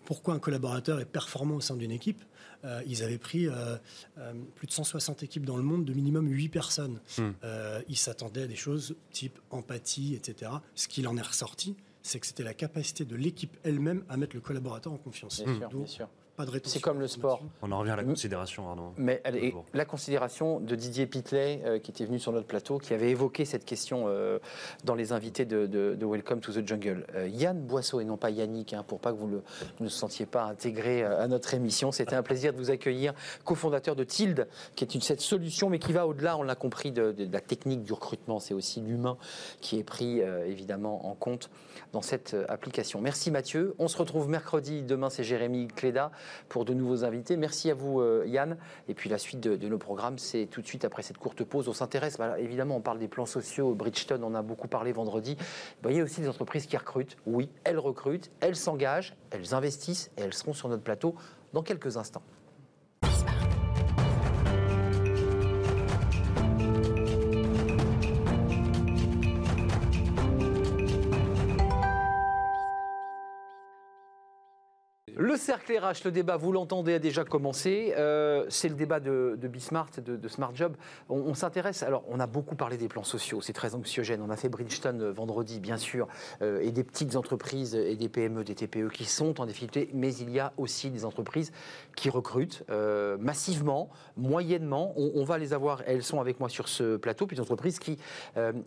pourquoi un collaborateur est performant au sein d'une équipe. Euh, ils avaient pris euh, euh, plus de 160 équipes dans le monde de minimum 8 personnes. Mm. Euh, ils s'attendaient à des choses type empathie, etc. Ce qu'il en est ressorti, c'est que c'était la capacité de l'équipe elle-même à mettre le collaborateur en confiance. Bien sûr, Donc, bien sûr. Pas de rétention C'est comme le sport. On en revient à la considération, Arnaud. Mais elle est- Toujours. la considération de Didier Pitley, euh, qui était venu sur notre plateau, qui avait évoqué cette question euh, dans les invités de, de- de Welcome to the Jungle. Euh, Yann Boisseau, et non pas Yannick, hein, pour pas que vous le- ne vous sentiez pas intégré euh, à notre émission. C'était un plaisir de vous accueillir, cofondateur de Tilde, qui est une, cette solution, mais qui va au-delà, on l'a compris, de, de- de la technique du recrutement. C'est aussi l'humain qui est pris euh, évidemment en compte dans cette application. Merci Mathieu. On se retrouve mercredi. Demain, c'est Jérémy Cléda pour de nouveaux invités. Merci à vous, euh, Yann. Et puis la suite de, nos programmes, c'est tout de suite après cette courte pause. On s'intéresse, bah, évidemment, on parle des plans sociaux. Bridgestone, on a beaucoup parlé vendredi. Bah, il y a aussi des entreprises qui recrutent. Oui, elles recrutent, elles s'engagent, elles investissent et elles seront sur notre plateau dans quelques instants. Le cercle RH, le débat, vous l'entendez, a déjà commencé. Euh, c'est le débat de, de Bismart, de, de Smart Job. On, s'intéresse, alors on a beaucoup parlé des plans sociaux, c'est très anxiogène. On a fait Bridgestone euh, vendredi, bien sûr, euh, et des petites entreprises et des PME, des TPE qui sont en difficulté, mais il y a aussi des entreprises qui recrutent massivement, moyennement. On, va les avoir, elles sont avec moi sur ce plateau, puis des entreprises qui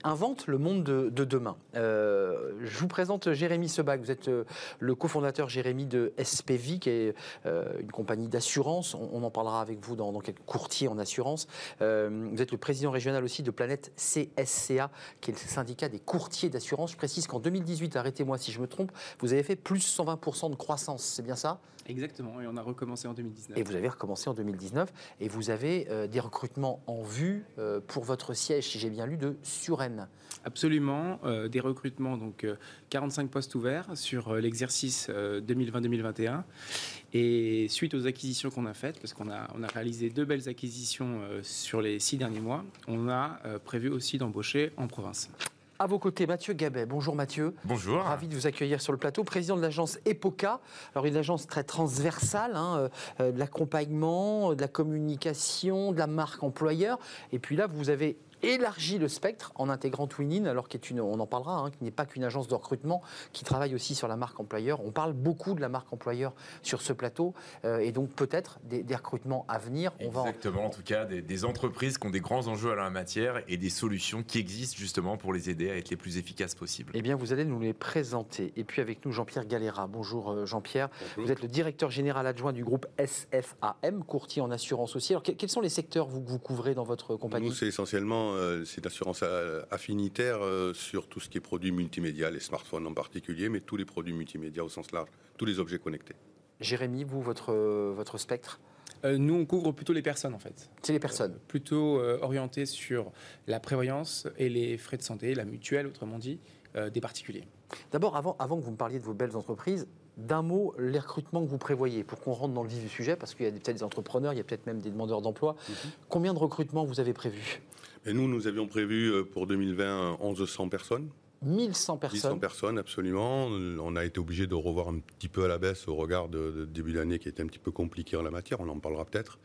inventent le monde de, de demain. Je vous présente Jérémy Sebag, vous êtes le cofondateur Jérémy de SPV. Qui est une compagnie d'assurance. On, en parlera avec vous dans, quelques courtiers en assurance. vous êtes le président régional aussi de Planète CSCA, qui est le syndicat des courtiers d'assurance. Je précise qu'en 2018, arrêtez-moi si je me trompe, vous avez fait plus 120% de croissance. C'est bien ça? Exactement, et on a recommencé en 2019. Et vous avez recommencé en 2019, et vous avez euh, des recrutements en vue euh, pour votre siège, si j'ai bien lu, de Suresnes. Absolument, euh, des recrutements, donc 45 postes ouverts sur l'exercice 2020-2021. Et suite aux acquisitions qu'on a faites, parce qu'on a, on a réalisé deux belles acquisitions sur les six derniers mois, on a prévu aussi d'embaucher en province. À vos côtés, Mathieu Gabet. Bonjour Mathieu. Bonjour. Ravi de vous accueillir sur le plateau. Président de l'agence EPOCA. Alors une agence très transversale, hein, euh, euh, de l'accompagnement, de la communication, de la marque employeur. Et puis là, vous avez élargit le spectre en intégrant Twinin, alors qui est une, on en parlera, hein, qui n'est pas qu'une agence de recrutement, qui travaille aussi sur la marque employeur. On parle beaucoup de la marque employeur sur ce plateau, euh, et donc peut-être des, recrutements à venir. On Exactement, en... tout cas, des, entreprises qui ont des grands enjeux à la matière et des solutions qui existent justement pour les aider à être les plus efficaces possibles. Eh bien, vous allez nous les présenter. Et puis avec nous, Jean-Pierre Galera. Bonjour euh, Jean-Pierre. Vous êtes le directeur général adjoint du groupe SFAM, courtier en assurance aussi. Alors, quels sont les secteurs que vous couvrez dans votre compagnie? Nous, c'est essentiellement euh, c'est l'assurance affinitaire euh, sur tout ce qui est produits multimédia, les smartphones en particulier, mais tous les produits multimédia au sens large, tous les objets connectés. Jérémy, vous, votre, votre spectre? Euh, nous, on couvre plutôt les personnes, en fait. C'est les personnes. plutôt orienté sur la prévoyance et les frais de santé, la mutuelle, autrement dit, des particuliers. D'abord, avant, avant que vous me parliez de vos belles entreprises, d'un mot, les recrutements que vous prévoyez, pour qu'on rentre dans le vif du sujet, parce qu'il y a peut-être des entrepreneurs, il y a peut-être même des demandeurs d'emploi. Mhm. Combien de recrutements vous avez prévus? Et Nous, nous avions prévu euh, pour 2020 1100 personnes. 1100 personnes 1100 personnes, absolument. On a été obligé de revoir un petit peu à la baisse au regard de, début d'année qui était un petit peu compliqué en la matière, on en parlera peut-être.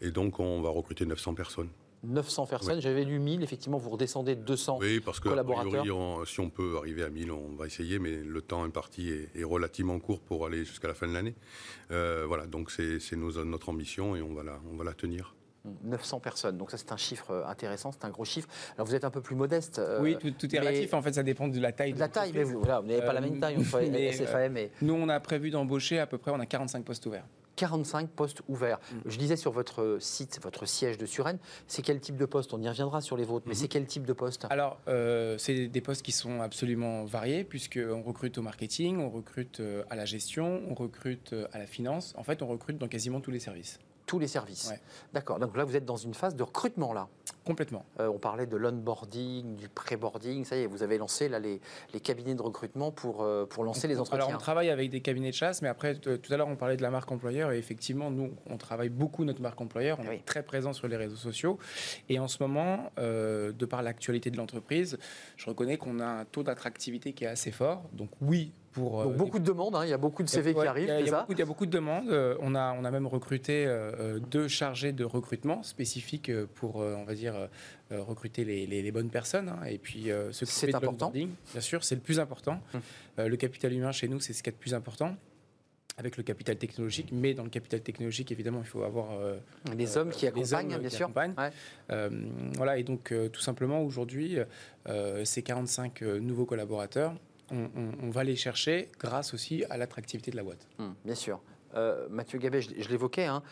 Et donc, on va recruter 900 personnes. 900 personnes. J'avais lu 1000. Effectivement, vous redescendez de 200 oui, parce que, si on peut arriver à 1000, on va essayer, mais le temps imparti est, est relativement court pour aller jusqu'à la fin de l'année. Euh, voilà, donc c'est notre ambition et on va la, on va la tenir. 900 personnes, donc ça c'est un chiffre euh, intéressant, c'est un gros chiffre. Alors vous êtes un peu plus modeste. Euh, oui, tout, est relatif, en fait ça dépend de la taille. De la taille, mais vous n'avez pas la même taille entre mais, SFAM et... Nous on a prévu d'embaucher à peu près, on a 45 postes ouverts. 45 postes ouverts. Mm. Je disais sur votre site, votre siège de Suresnes, c'est quel type de poste? On y reviendra sur les vôtres, mais mm-hmm. c'est quel type de poste? Alors, euh, c'est des postes qui sont absolument variés, puisqu'on recrute au marketing, on recrute euh, à la gestion, on recrute euh, à la finance. En fait, on recrute dans quasiment tous les services tous les services. D'accord. Donc là, vous êtes dans une phase de recrutement là. Complètement. Euh, on parlait de l'onboarding, du pré-boarding. Ça y est, vous avez lancé là les, les cabinets de recrutement pour, euh, pour lancer les entretiens. Alors on travaille avec des cabinets de chasse, mais après tout à l'heure on parlait de la marque employeur et effectivement nous on travaille beaucoup notre marque employeur. On est très présent sur les réseaux sociaux et en ce moment, euh, de par l'actualité de l'entreprise, je reconnais qu'on a un taux d'attractivité qui est assez fort. Donc oui, pour, Donc beaucoup de demandes, hein. il y a beaucoup de CV qui arrivent. Il y, y, a beaucoup de demandes. on, a, on a même recruté deux chargés de recrutement spécifiques pour, on va dire, euh, recruter les, bonnes personnes hein, et puis euh, ce c'est important. Bien sûr, c'est le plus important. Hum. Euh, le capital humain chez nous, c'est ce qui est le plus important avec le capital technologique, mais dans le capital technologique, évidemment, il faut avoir les hommes qui accompagnent, bien sûr. voilà, et donc tout simplement aujourd'hui, ces 45 nouveaux collaborateurs, on, va les chercher grâce aussi à l'attractivité de la boîte. Hum, bien sûr. Mathieu Gabet, je, l'évoquais, hein,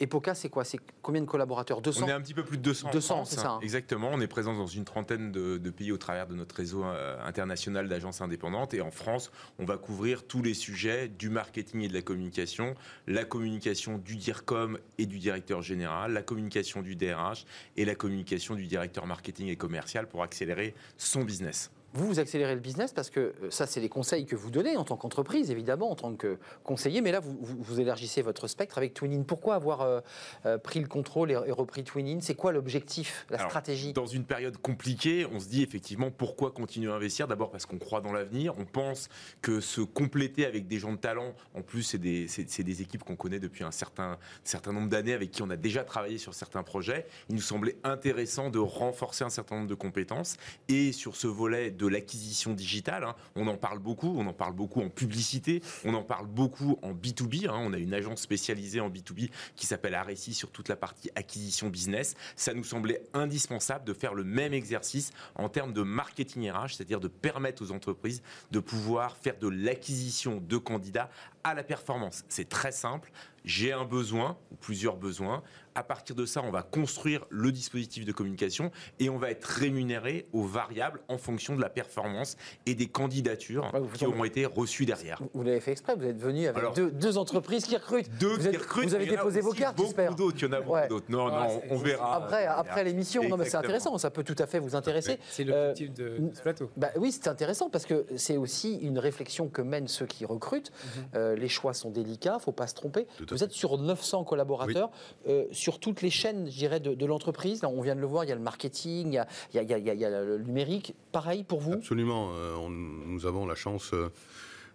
Epoca, c'est quoi? C'est combien de collaborateurs? 200 On est un petit peu plus de 200. 200, c'est ça. Hein. Exactement. On est présent dans une trentaine de, pays au travers de notre réseau euh, international d'agences indépendantes. Et en France, on va couvrir tous les sujets du marketing et de la communication, la communication du DIRCOM et du directeur général, la communication du DRH et la communication du directeur marketing et commercial pour accélérer son business. Vous, vous accélérez le business parce que euh, ça, c'est les conseils que vous donnez en tant qu'entreprise, évidemment, en tant que conseiller. Mais là, vous, vous, élargissez votre spectre avec Twinin. Pourquoi avoir euh, euh, pris le contrôle et, repris Twinin C'est quoi l'objectif, la stratégie? Dans une période compliquée, on se dit effectivement pourquoi continuer à investir? D'abord parce qu'on croit dans l'avenir. On pense que se compléter avec des gens de talent, en plus, c'est des, des, équipes qu'on connaît depuis un certain, certain nombre d'années, avec qui on a déjà travaillé sur certains projets. Il nous semblait intéressant de renforcer un certain nombre de compétences. Et sur ce volet de l'acquisition digitale. Hein. On en parle beaucoup, on en parle beaucoup en publicité, on en parle beaucoup en B2B. Hein. On a une agence spécialisée en B2B qui s'appelle Aressi sur toute la partie acquisition business. Ça nous semblait indispensable de faire le même exercice en termes de marketing RH, c'est-à-dire de permettre aux entreprises de pouvoir faire de l'acquisition de candidats à la performance. C'est très simple. J'ai un besoin ou plusieurs besoins à partir de ça, on va construire le dispositif de communication et on va être rémunéré aux variables en fonction de la performance et des candidatures qui auront été reçues derrière. Vous, l'avez fait exprès, vous êtes venu avec deux, entreprises qui recrutent. Deux vous qui recrutent. Vous avez déposé vos cartes, j'espère. Beaucoup d'autres, il y en a beaucoup d'autres. Non, non, on verra. Après, après l'émission, non, mais c'est intéressant, ça peut tout à fait vous intéresser. C'est l'objectif de euh, ce plateau. Bah, oui, c'est intéressant parce que c'est aussi une réflexion que mènent ceux qui recrutent. Mhm. Euh, les choix sont délicats, il ne faut pas se tromper. Vous êtes sur 900 collaborateurs, euh, sur toutes les chaînes je dirais, de, l'entreprise. on vient de le voir, il y a le marketing, il y a, le numérique. Pareil pour vous? Absolument. Euh, nous avons la chance euh,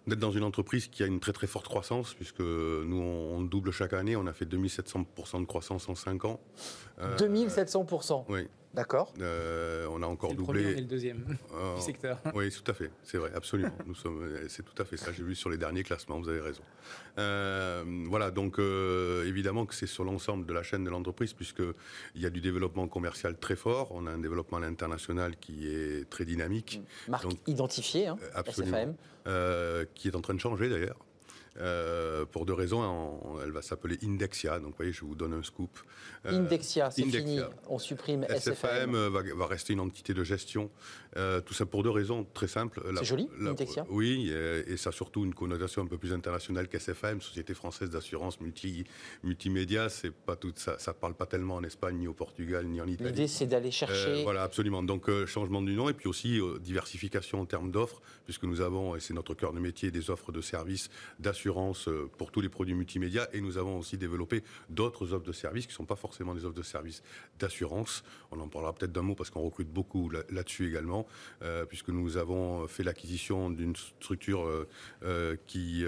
d'être dans une entreprise qui a une très très forte croissance, puisque nous, on, double chaque année. On a fait 2700% de croissance en 5 ans. 2700% Oui. D'accord. Euh, on a encore doublé. Le premier et le deuxième du euh, secteur. Oui, tout à fait. C'est vrai, absolument. Nous sommes. Euh, c'est tout à fait ça. J'ai vu sur les derniers classements. Vous avez raison. voilà. Donc évidemment que c'est sur l'ensemble de la chaîne de l'entreprise, puisque il y a du développement commercial très fort. On a un développement à l'international qui est très dynamique. Marque identifiée, hein, absolument. qui est en train de changer d'ailleurs. Euh, pour deux raisons. elle va s'appeler Indexia. Donc, vous voyez, je vous donne un scoop. Euh, Indexia, c'est fini. On supprime SFAM. va, va, rester une entité de gestion. Euh, tout ça pour deux raisons très simples. C'est joli, Indexia Oui, et, ça a surtout une connotation un peu plus internationale qu'SFAM, Société française d'assurance multi, multimédia. C'est pas tout ça. Ça parle pas tellement en Espagne, ni au Portugal, ni en Italie. L'idée, c'est d'aller chercher. voilà, absolument. Donc, changement du nom et puis aussi diversification en termes d'offres, puisque nous avons, et c'est notre cœur de métier, des offres de services d'assurance euh, pour tous les produits multimédia et nous avons aussi développé d'autres offres de services qui ne sont pas forcément des offres de services d'assurance. On en parlera peut-être d'un mot parce qu'on recrute beaucoup là-dessus également, euh, puisque nous avons fait l'acquisition d'une structure euh, qui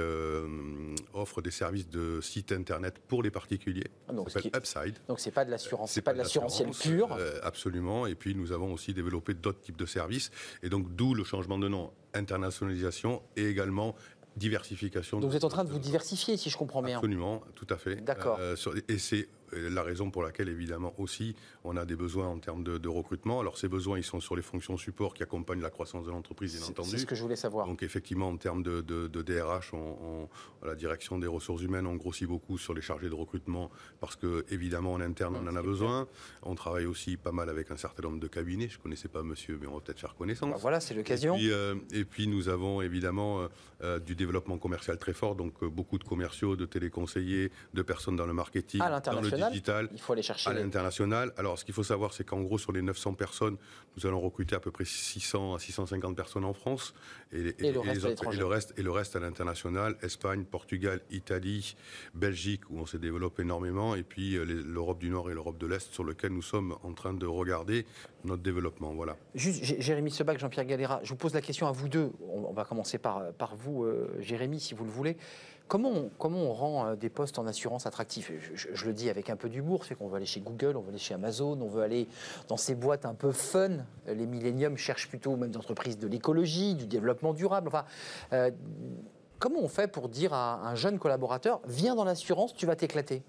offre des services de site internet pour les particuliers. Ah, donc s'appelle Upside. Donc c'est pas de l'assurance, c'est pas, de l'assurantiel pur. absolument. Et puis nous avons aussi développé d'autres types de services. Et donc d'où le changement de nom internationalisation et également diversification. Donc vous êtes en train de vous diversifier, si je comprends bien. Absolument, tout à fait. D'accord. Euh, et c'est la raison pour laquelle, évidemment, aussi, on a des besoins en termes de, recrutement. Alors, ces besoins, ils sont sur les fonctions support qui accompagnent la croissance de l'entreprise, bien entendu. C'est ce que je voulais savoir. Donc, effectivement, en termes de, DRH, on, la direction des ressources humaines, on grossit beaucoup sur les chargés de recrutement parce que, évidemment, en interne, on en a besoin. On travaille aussi pas mal avec un certain nombre de cabinets. Je ne connaissais pas monsieur, mais on va peut-être faire connaissance. Bah, voilà, c'est l'occasion. Et, euh, et, puis, nous avons évidemment euh, euh, du développement commercial très fort. Donc, beaucoup de commerciaux, de téléconseillers, de personnes dans le marketing, dans le digital. Il faut aller chercher. À l'international. Alors, ce qu'il faut savoir, c'est qu'en gros, sur les 900 personnes, nous allons recruter à peu près 600 à 650 personnes en France. Et, le, reste et le reste à l'international. Espagne, Portugal, Italie, Belgique, où on s'est développé énormément. Et puis, euh, l'Europe du Nord et l'Europe de l'Est, sur lequel nous sommes en train de regarder notre développement. Voilà. Juste, Jérémy Sebac, Jean-Pierre Galera, je vous pose la question à vous deux. On, va commencer par, par vous, euh, Jérémy, si vous le voulez. Comment on, comment on rend euh, des postes en assurance attractifs? Je, le dis avec un peu d'humour, c'est qu'on veut aller chez Google, on veut aller chez Amazon, on veut aller dans ces boîtes un peu fun. Les milléniums cherchent plutôt même des entreprises de l'écologie, du développement durable. Enfin, euh, comment on fait pour dire à un jeune collaborateur, viens dans l'assurance, tu vas t'éclater?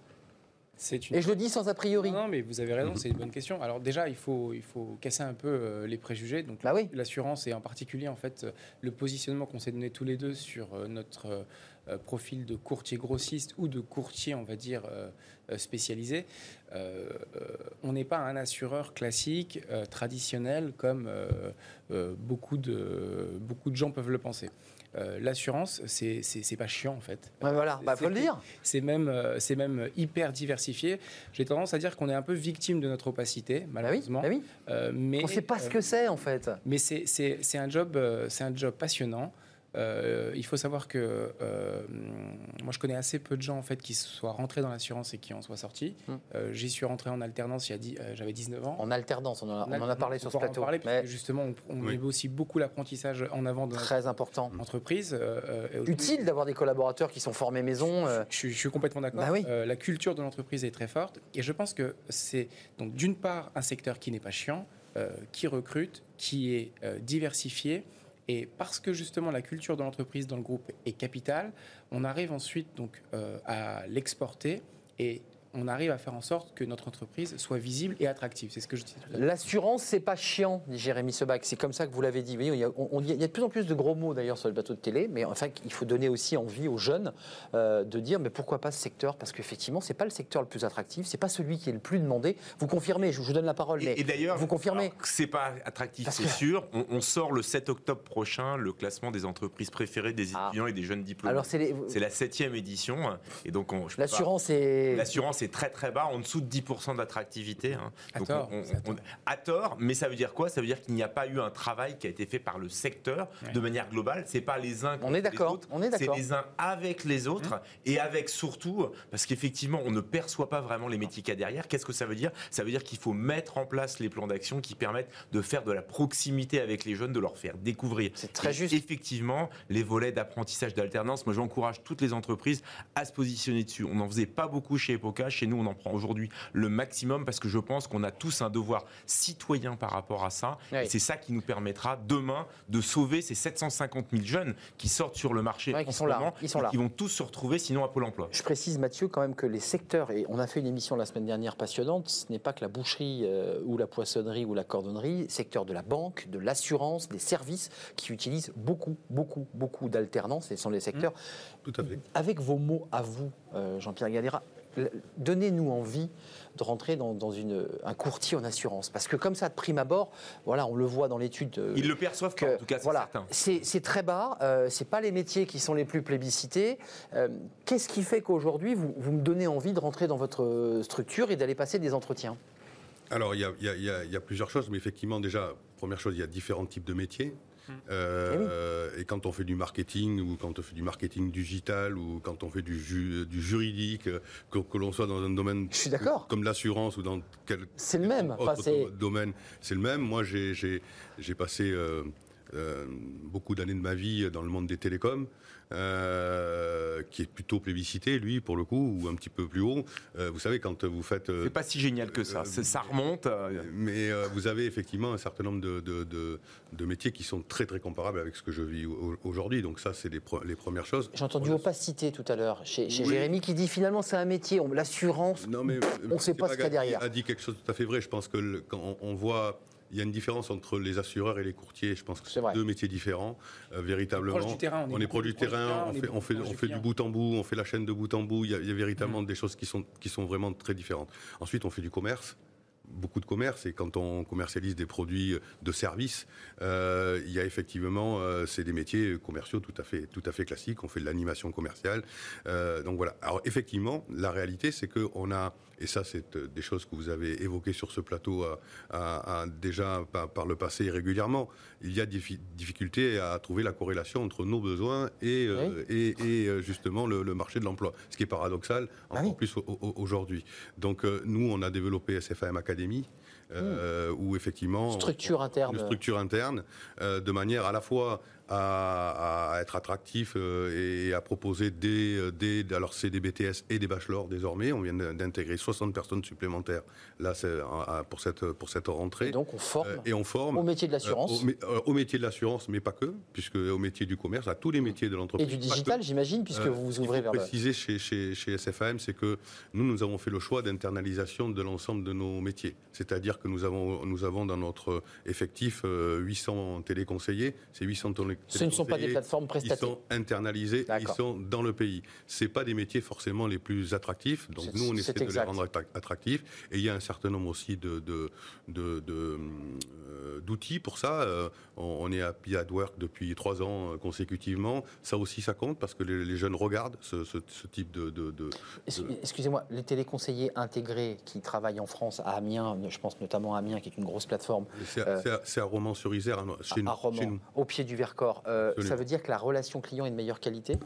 Et je le dis sans a priori. Non, mais vous avez raison, c'est une bonne question. Alors déjà, il faut, il faut casser un peu euh, les préjugés. Donc bah oui. l'assurance et en particulier en fait le positionnement qu'on s'est donné tous les deux sur euh, notre euh, profil de courtier grossiste ou de courtier, on va dire spécialisé. on n'est pas un assureur classique, traditionnel comme beaucoup de beaucoup de gens peuvent le penser. Euh, l'assurance, c'est pas chiant en fait. voilà, bah, faut le dire. C'est même, euh, c'est même hyper diversifié. J'ai tendance à dire qu'on est un peu victime de notre opacité, bah malheureusement. Bah oui, euh, mais on ne sait pas ce que c'est en fait. Mais c'est un job, c'est un job passionnant. Euh, il faut savoir que euh, moi, je connais assez peu de gens en fait qui soient rentrés dans l'assurance et qui en soient sortis. Hum. Euh, j'y suis rentré en alternance, j'avais 19 ans. En alternance, on, en a, parlé sur ce plateau. En mais... Justement, on, met aussi beaucoup l'apprentissage en avant de Très important. entreprise. Utile d'avoir des collaborateurs qui sont formés maison. Je, suis complètement d'accord. Bah la culture de l'entreprise est très forte et je pense que c'est donc d'une part un secteur qui n'est pas chiant, qui recrute qui est diversifié. Et parce que justement la culture de l'entreprise dans le groupe est capitale, on arrive ensuite donc à l'exporter et on arrive à faire en sorte que notre entreprise soit visible et attractive. C'est ce que je dis. L'assurance, c'est pas chiant, dit Jérémy Sebac. C'est comme ça que vous l'avez dit. il, y a, de plus en plus de gros mots d'ailleurs sur le plateau de télé, mais enfin, il faut donner aussi envie aux jeunes euh, de dire mais pourquoi pas ce secteur? Parce qu'effectivement, c'est pas le secteur le plus attractif, c'est pas celui qui est le plus demandé. Vous confirmez Je vous donne la parole. Mais et, d'ailleurs, vous confirmez C'est pas attractif, c'est sûr. On, sort le 7 octobre prochain le classement des entreprises préférées des ah. étudiants et des jeunes diplômés. Alors c'est la septième édition, et donc l'assurance est l'assurance est très très bas dessous de 10% d'attractivité. Hein. À, tort, à tort, mais ça veut dire quoi? Ça veut dire qu'il n'y a pas eu un travail qui a été fait par le secteur de manière globale. C'est pas les uns on est les autres, c'est les uns avec les autres mmh. et avec surtout, parce qu'effectivement, on ne perçoit pas vraiment les métiers qu'il y a derrière. Qu'est-ce que ça veut dire? Ça veut dire qu'il faut mettre en place les plans d'action qui permettent de faire de la proximité avec les jeunes, de leur faire découvrir. C'est très juste. Effectivement, les volets d'apprentissage, d'alternance, moi j'encourage toutes les entreprises à se positionner dessus. On n'en faisait pas beaucoup chez Epoca. Chez nous, on en prend aujourd'hui le maximum parce que je pense qu'on a tous un devoir citoyen par rapport à ça. Et c'est ça qui nous permettra demain de sauver ces 750 000 jeunes qui sortent sur le marché en ce moment. Ils sont là. Ils vont tous se retrouver sinon à Pôle emploi. Je précise, Mathieu, quand même que les secteurs, et on a fait une émission la semaine dernière passionnante, ce n'est pas que la boucherie euh, ou la poissonnerie ou la cordonnerie, secteur de la banque, de l'assurance, des services qui utilisent beaucoup, beaucoup, beaucoup d'alternance. Et ce sont les secteurs. Tout à fait. Avec vos mots à vous, euh, Jean-Pierre Galera, donnez-nous envie de rentrer dans, une, un courtier en assurance. Parce que comme ça, de prime abord, voilà, on le voit dans l'étude. Euh, Ils le perçoivent que, en tout cas, voilà, c'est très bas, euh, c'est pas les métiers qui sont les plus plébiscités. Euh, qu'est-ce qui fait qu'aujourd'hui, vous, vous me donnez envie de rentrer dans votre structure et d'aller passer des entretiens? Alors, il y, y, a plusieurs choses, mais effectivement, déjà, première chose, il y a différents types de métiers. Euh, eh et, quand on fait du marketing ou quand on fait du marketing digital ou quand on fait du, du juridique, euh, que, l'on soit dans un domaine comme l'assurance ou dans quel c'est le même. Autre domaine, c'est le même. Moi, j'ai passé euh, beaucoup d'années de ma vie dans le monde des télécoms. Euh, qui est plutôt plébiscité, lui, pour le coup, ou un petit peu plus haut. Euh, vous savez, quand vous faites... c'est pas si génial que ça, ça remonte. Mais vous avez effectivement un certain nombre de, de, métiers qui sont très très comparables avec ce que je vis aujourd'hui. Donc ça, c'est les, les, premières choses. J'ai entendu opacité tout à l'heure, chez, Jérémy, qui dit finalement c'est un métier, l'assurance, on ne sait pas ce qu'il y a derrière. Il a dit quelque chose de tout à fait vrai. Je pense que quand on voit il y a une différence entre les assureurs et les courtiers. Je pense que c'est deux métiers différents, euh, véritablement. On, terrain, on, est proche du terrain, on, fait, on fait, on fait du bout en bout, on fait la chaîne de bout en bout. Il y a, véritablement mm. des choses qui sont, qui sont vraiment très différentes. Ensuite, on fait du commerce beaucoup de commerce et quand on commercialise des produits de service, euh, il y a effectivement, euh, c'est des métiers commerciaux tout à fait, tout à fait classiques. On fait de l'animation commerciale. donc voilà. Alors effectivement, la réalité, c'est qu'on a et ça c'est euh, des choses que vous avez évoquées sur ce plateau déjà par, le passé régulièrement, il y a des difficultés à trouver la corrélation entre nos besoins et, euh, et, euh, justement le, marché de l'emploi, ce qui est paradoxal ah encore plus aujourd'hui. Donc nous, on a développé SFAM Academy. Euh, hmm. où effectivement structure interne, une structure interne, de manière à la fois à, être attractif euh, et à proposer des, euh, des, alors c'est des BTS et des bachelors désormais. On vient d'intégrer 60 personnes supplémentaires là pour cette pour cette rentrée. Et donc on forme. et on forme au métier de l'assurance. Au, métier de l'assurance, mais pas que, puisque au métier du commerce, à tous les métiers de l'entreprise. Et du digital, j'imagine, puisque vous vous ouvrez vers. Préciser chez, chez, chez SFAM, c'est que nous nous avons fait le choix d'internalisation de l'ensemble de nos métiers. C'est-à-dire que nous avons nous avons dans notre effectif 800 téléconseillers. C'est 800 téléconseillers ce ne sont pas des plateformes prestataires. Ils sont internalisés, ils sont dans le pays. Ce pas des métiers forcément les plus attractifs. Donc nous, on essaie de les rendre attractifs. Et il y a un certain nombre aussi de, euh, d'outils pour ça. Euh, on, est à PIAD Work depuis trois ans euh, consécutivement. Ça aussi, ça compte parce que les, jeunes regardent ce, type de. de Excusez-moi, les téléconseillers intégrés qui travaillent en France, à Amiens, je pense notamment à Amiens, qui est une grosse plateforme. C'est à, Romans-sur-Isère, chez, chez, nous. Au pied du Vercors. Euh, ça veut dire que la relation client est de meilleure qualité?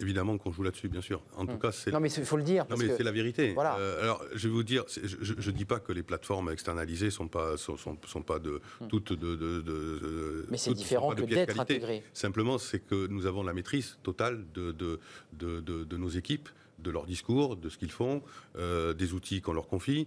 Évidemment qu'on joue là-dessus, bien sûr. En tout hum. cas, c'est. Non, mais il faut le dire. non, mais c'est la vérité. Voilà. Euh, alors, je vais vous dire, je ne dis pas que les plateformes externalisées sont pas sont, sont, pas de hum. toutes de. de, mais c'est différent que d'être intégré. Simplement, c'est que nous avons la maîtrise totale de de, de, nos équipes de leur discours, de ce qu'ils font, des outils qu'on leur confie.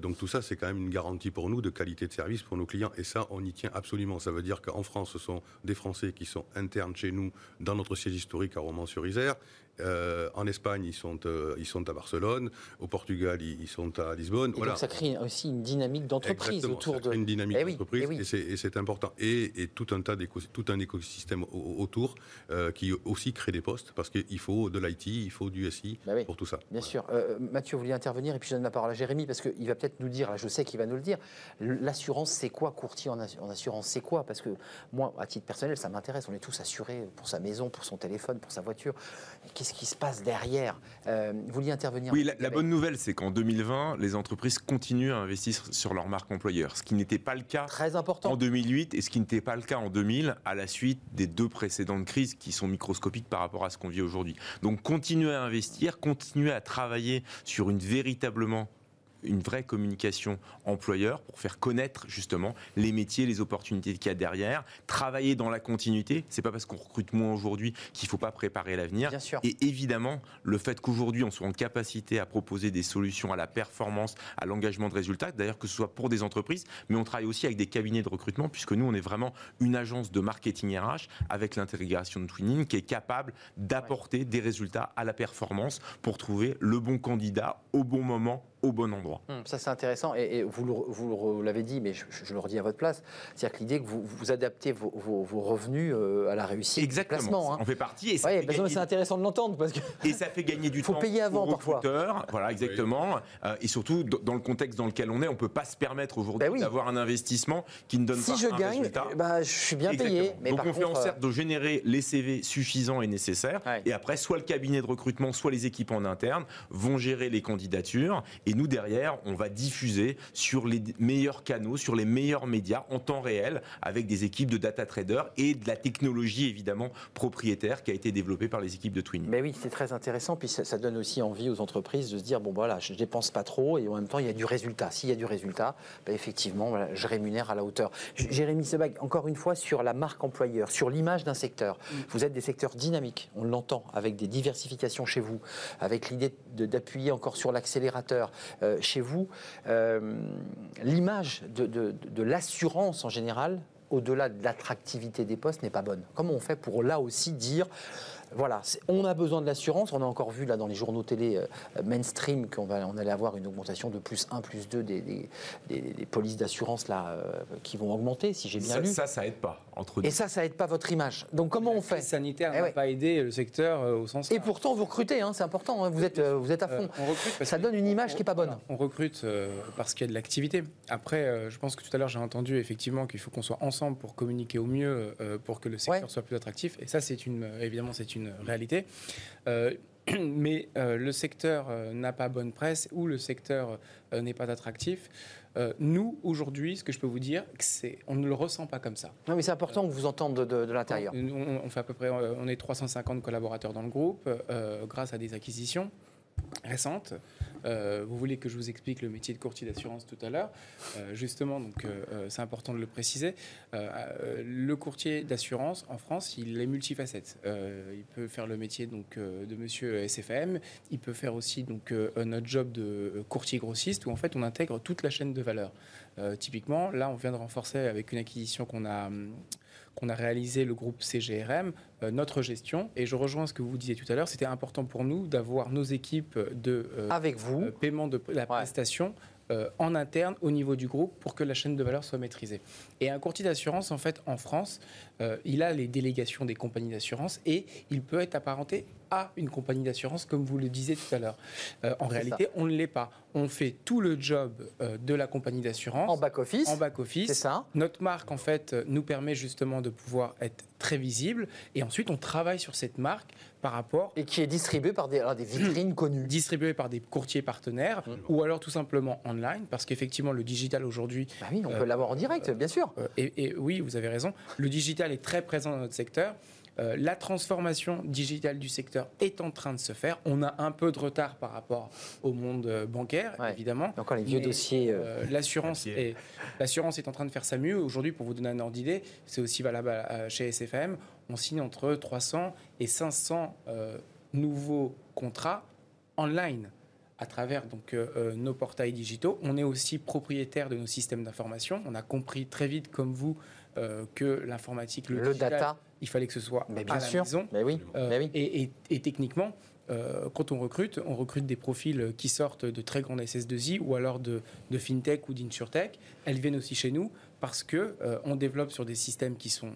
donc tout ça, c'est quand même une garantie pour nous de qualité de service pour nos clients. Et ça, on y tient absolument. Ça veut dire qu'en France, ce sont des Français qui sont internes chez nous dans notre siège historique à Romans-sur-Isère euh, en Espagne, ils sont, euh, ils sont à Barcelone. Au Portugal, ils, sont à Lisbonne. Et Donc ça crée aussi une dynamique d'entreprise autour de. Une dynamique eh d'entreprise eh et c'est important. Et, tout un tas tout un écosystème autour euh, qui aussi crée des postes parce qu'il faut de l'IT, il faut du SI bah pour tout ça. Bien sûr. Mathieu, vous vouliez intervenir et puis je donne la parole à Jérémy parce qu'il va peut-être nous dire. je sais qu'il va nous le dire. L'assurance, c'est quoi courtier en, assurance C'est quoi? Parce que moi, à titre personnel, ça m'intéresse. On est tous assurés pour sa maison, pour son téléphone, pour sa voiture qu'est-ce qui se passe derrière euh, Vous vouliez intervenir Oui, la, bonne nouvelle, c'est qu'en 2020, les entreprises continuent à investir sur leur marque employeur, ce qui n'était pas le cas Très important. en 2008 et ce qui n'était pas le cas en 2000 à la suite des deux précédentes crises qui sont microscopiques par rapport à ce qu'on vit aujourd'hui. Donc continuer à investir, continuer à travailler sur une véritablement une vraie communication employeur pour faire connaître justement les métiers, les opportunités qu'il y a derrière, travailler dans la continuité. C'est pas parce qu'on recrute moins aujourd'hui qu'il faut pas préparer l'avenir. Et évidemment, le fait qu'aujourd'hui on soit en capacité à proposer des solutions à la performance, à l'engagement de résultats, d'ailleurs que ce soit pour des entreprises, mais on travaille aussi avec des cabinets de recrutement puisque nous on est vraiment une agence de marketing RH avec l'intégration de Twinning qui est capable d'apporter des résultats à la performance pour trouver le bon candidat au bon moment au bon endroit. Hum, ça, c'est intéressant. Et, vous, vous l'avez dit, mais je, le redis à votre place, c'est-à-dire que l'idée que vous, vous adaptez vos, revenus euh, à la réussite Exactement. du placement. Hein. On fait partie. Et c'est intéressant de l'entendre. parce que Et ça fait gagner du faut temps payer avant, recruteurs. Voilà, exactement. Euh, et surtout, dans le contexte dans lequel on est, on ne peut pas se permettre aujourd'hui ben d'avoir un investissement qui ne donne pas je un gagne, résultat. Bah, je suis bien payé. Mais Donc on fait en sorte de générer les CV suffisants et nécessaires. Et après, soit le cabinet de recrutement, soit les équipes en interne vont gérer les candidatures. Et nous, derrière, on on va diffuser sur les meilleurs canaux, sur les meilleurs médias en temps réel, avec des équipes de data traders et de la technologie évidemment propriétaire qui a été développée par les équipes de Twin. Mais oui, c'est très intéressant, puis ça, donne aussi envie aux entreprises de se dire bon voilà, je dépense pas trop et en même temps il y a du résultat. S'il y a du résultat, bah, effectivement, je rémunère à la hauteur. Jérémy Sebag, encore une fois sur la marque employeur, sur l'image d'un secteur. Mm. Vous êtes des secteurs dynamiques, on l'entend, avec des diversifications chez vous, avec l'idée d'appuyer encore sur l'accélérateur euh, chez vous. Euh, l'image de, l'assurance en général, au-delà de l'attractivité des postes, n'est pas bonne. Comment on fait pour là aussi dire voilà, on a besoin de l'assurance. On a encore vu là dans les journaux télé euh, mainstream qu'on on allait avoir une augmentation de plus 1, plus 2 des, polices d'assurance là euh, qui vont augmenter, si j'ai bien ça, lu. Ça, ça aide pas. Entre Et ça, ça aide pas votre image. Donc comment on fait sanitaire eh n'a pas aidé le secteur euh, au sens. Et pourtant, vous recrutez, hein, c'est important. Hein, vous êtes, vous êtes à fond. on recrute ça donne une image qui est pas bonne. On recrute parce qu'il y a de l'activité. Après, je pense que tout à l'heure j'ai entendu effectivement qu'il faut qu'on soit ensemble pour communiquer au mieux, pour que le secteur soit plus attractif. Et ça, c'est une évidemment c'est une réalité. Euh, mais euh, le secteur euh, n'a pas bonne presse ou le secteur n'est pas attractif. nous, aujourd'hui, ce que je peux vous dire, c'est on ne le ressent pas comme ça. Non, mais c'est important que vous entendez de, l'intérieur. On, on, fait à peu près, on est 350 collaborateurs dans le groupe grâce à des acquisitions récentes. Euh, vous voulez que je vous explique le métier de courtier d'assurance tout à l'heure. Euh, justement, donc euh, c'est important de le préciser. le courtier d'assurance en France, il est multifacette. il peut faire le métier donc de Monsieur SFM. Il peut faire aussi donc notre job de courtier grossiste où en fait on intègre toute la chaîne de valeur. typiquement, là, on vient de renforcer avec une acquisition qu'on a hum, qu'on a réalisé le groupe CGRM, euh, notre gestion. Et je rejoins ce que vous disiez tout à l'heure, c'était important pour nous d'avoir nos équipes de euh, Avec vous. Euh, paiement de la prestation en interne au niveau du groupe pour que la chaîne de valeur soit maîtrisée. Et un courtier d'assurance, en fait, en France, il a les délégations des compagnies d'assurance et il peut être apparenté à une compagnie d'assurance, comme vous le disiez tout à l'heure. en réalité, on ne l'est pas on fait tout le job euh, de la compagnie d'assurance. En back-office. En back-office. C'est ça. Notre marque, en fait, euh, nous permet justement de pouvoir être très visible. Et ensuite, on travaille sur cette marque par rapport. Et qui est distribuée par des, des vitrines connues. Distribuée par des courtiers partenaires mmh. ou alors tout simplement online, parce qu'effectivement, le digital aujourd'hui. Bah oui, on peut l'avoir en direct, bien sûr. Euh, et, oui, vous avez raison. Le digital est très présent dans notre secteur. Euh, la transformation digitale du secteur est en train de se faire. On a un peu de retard par rapport au monde euh, bancaire, évidemment. Encore les vieux dossiers. Euh, l'assurance est, l'assurance est en train de faire sa mieux. Aujourd'hui, pour vous donner un ordre d'idée, c'est aussi valable chez SFM. On signe entre 300 et 500 nouveaux contrats online à travers donc, nos portails digitaux. On est aussi propriétaire de nos systèmes d'information. On a compris très vite, comme vous, que l'informatique, le, data, il fallait que ce soit Mais bien à sûr. la maison. Mais oui. Mais oui. Et, et, techniquement, quand on recrute, on recrute des profils qui sortent de très grandes SS2I ou alors de, de FinTech ou d'InsurTech. Elles viennent aussi chez nous parce que on développe sur des systèmes qui sont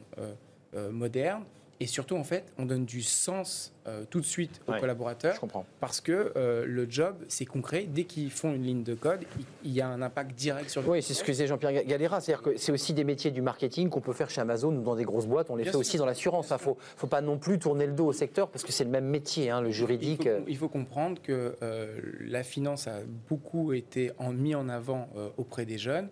modernes, et surtout, en fait, on donne du sens euh, tout de suite aux collaborateurs. Je comprends. Parce que euh, le job, c'est concret. Dès qu'ils font une ligne de code, il y a un impact direct sur le Oui, c'est ce que disait Jean-Pierre Galera. C'est-à-dire que c'est aussi des métiers du marketing qu'on peut faire chez Amazon ou dans des grosses boîtes. On les fait aussi dans l'assurance. Il ne faut, faut, pas non plus tourner le dos au secteur parce que c'est le même métier, hein, le juridique. Il faut, il faut comprendre que euh, la finance a beaucoup été en, mis en avant auprès des jeunes.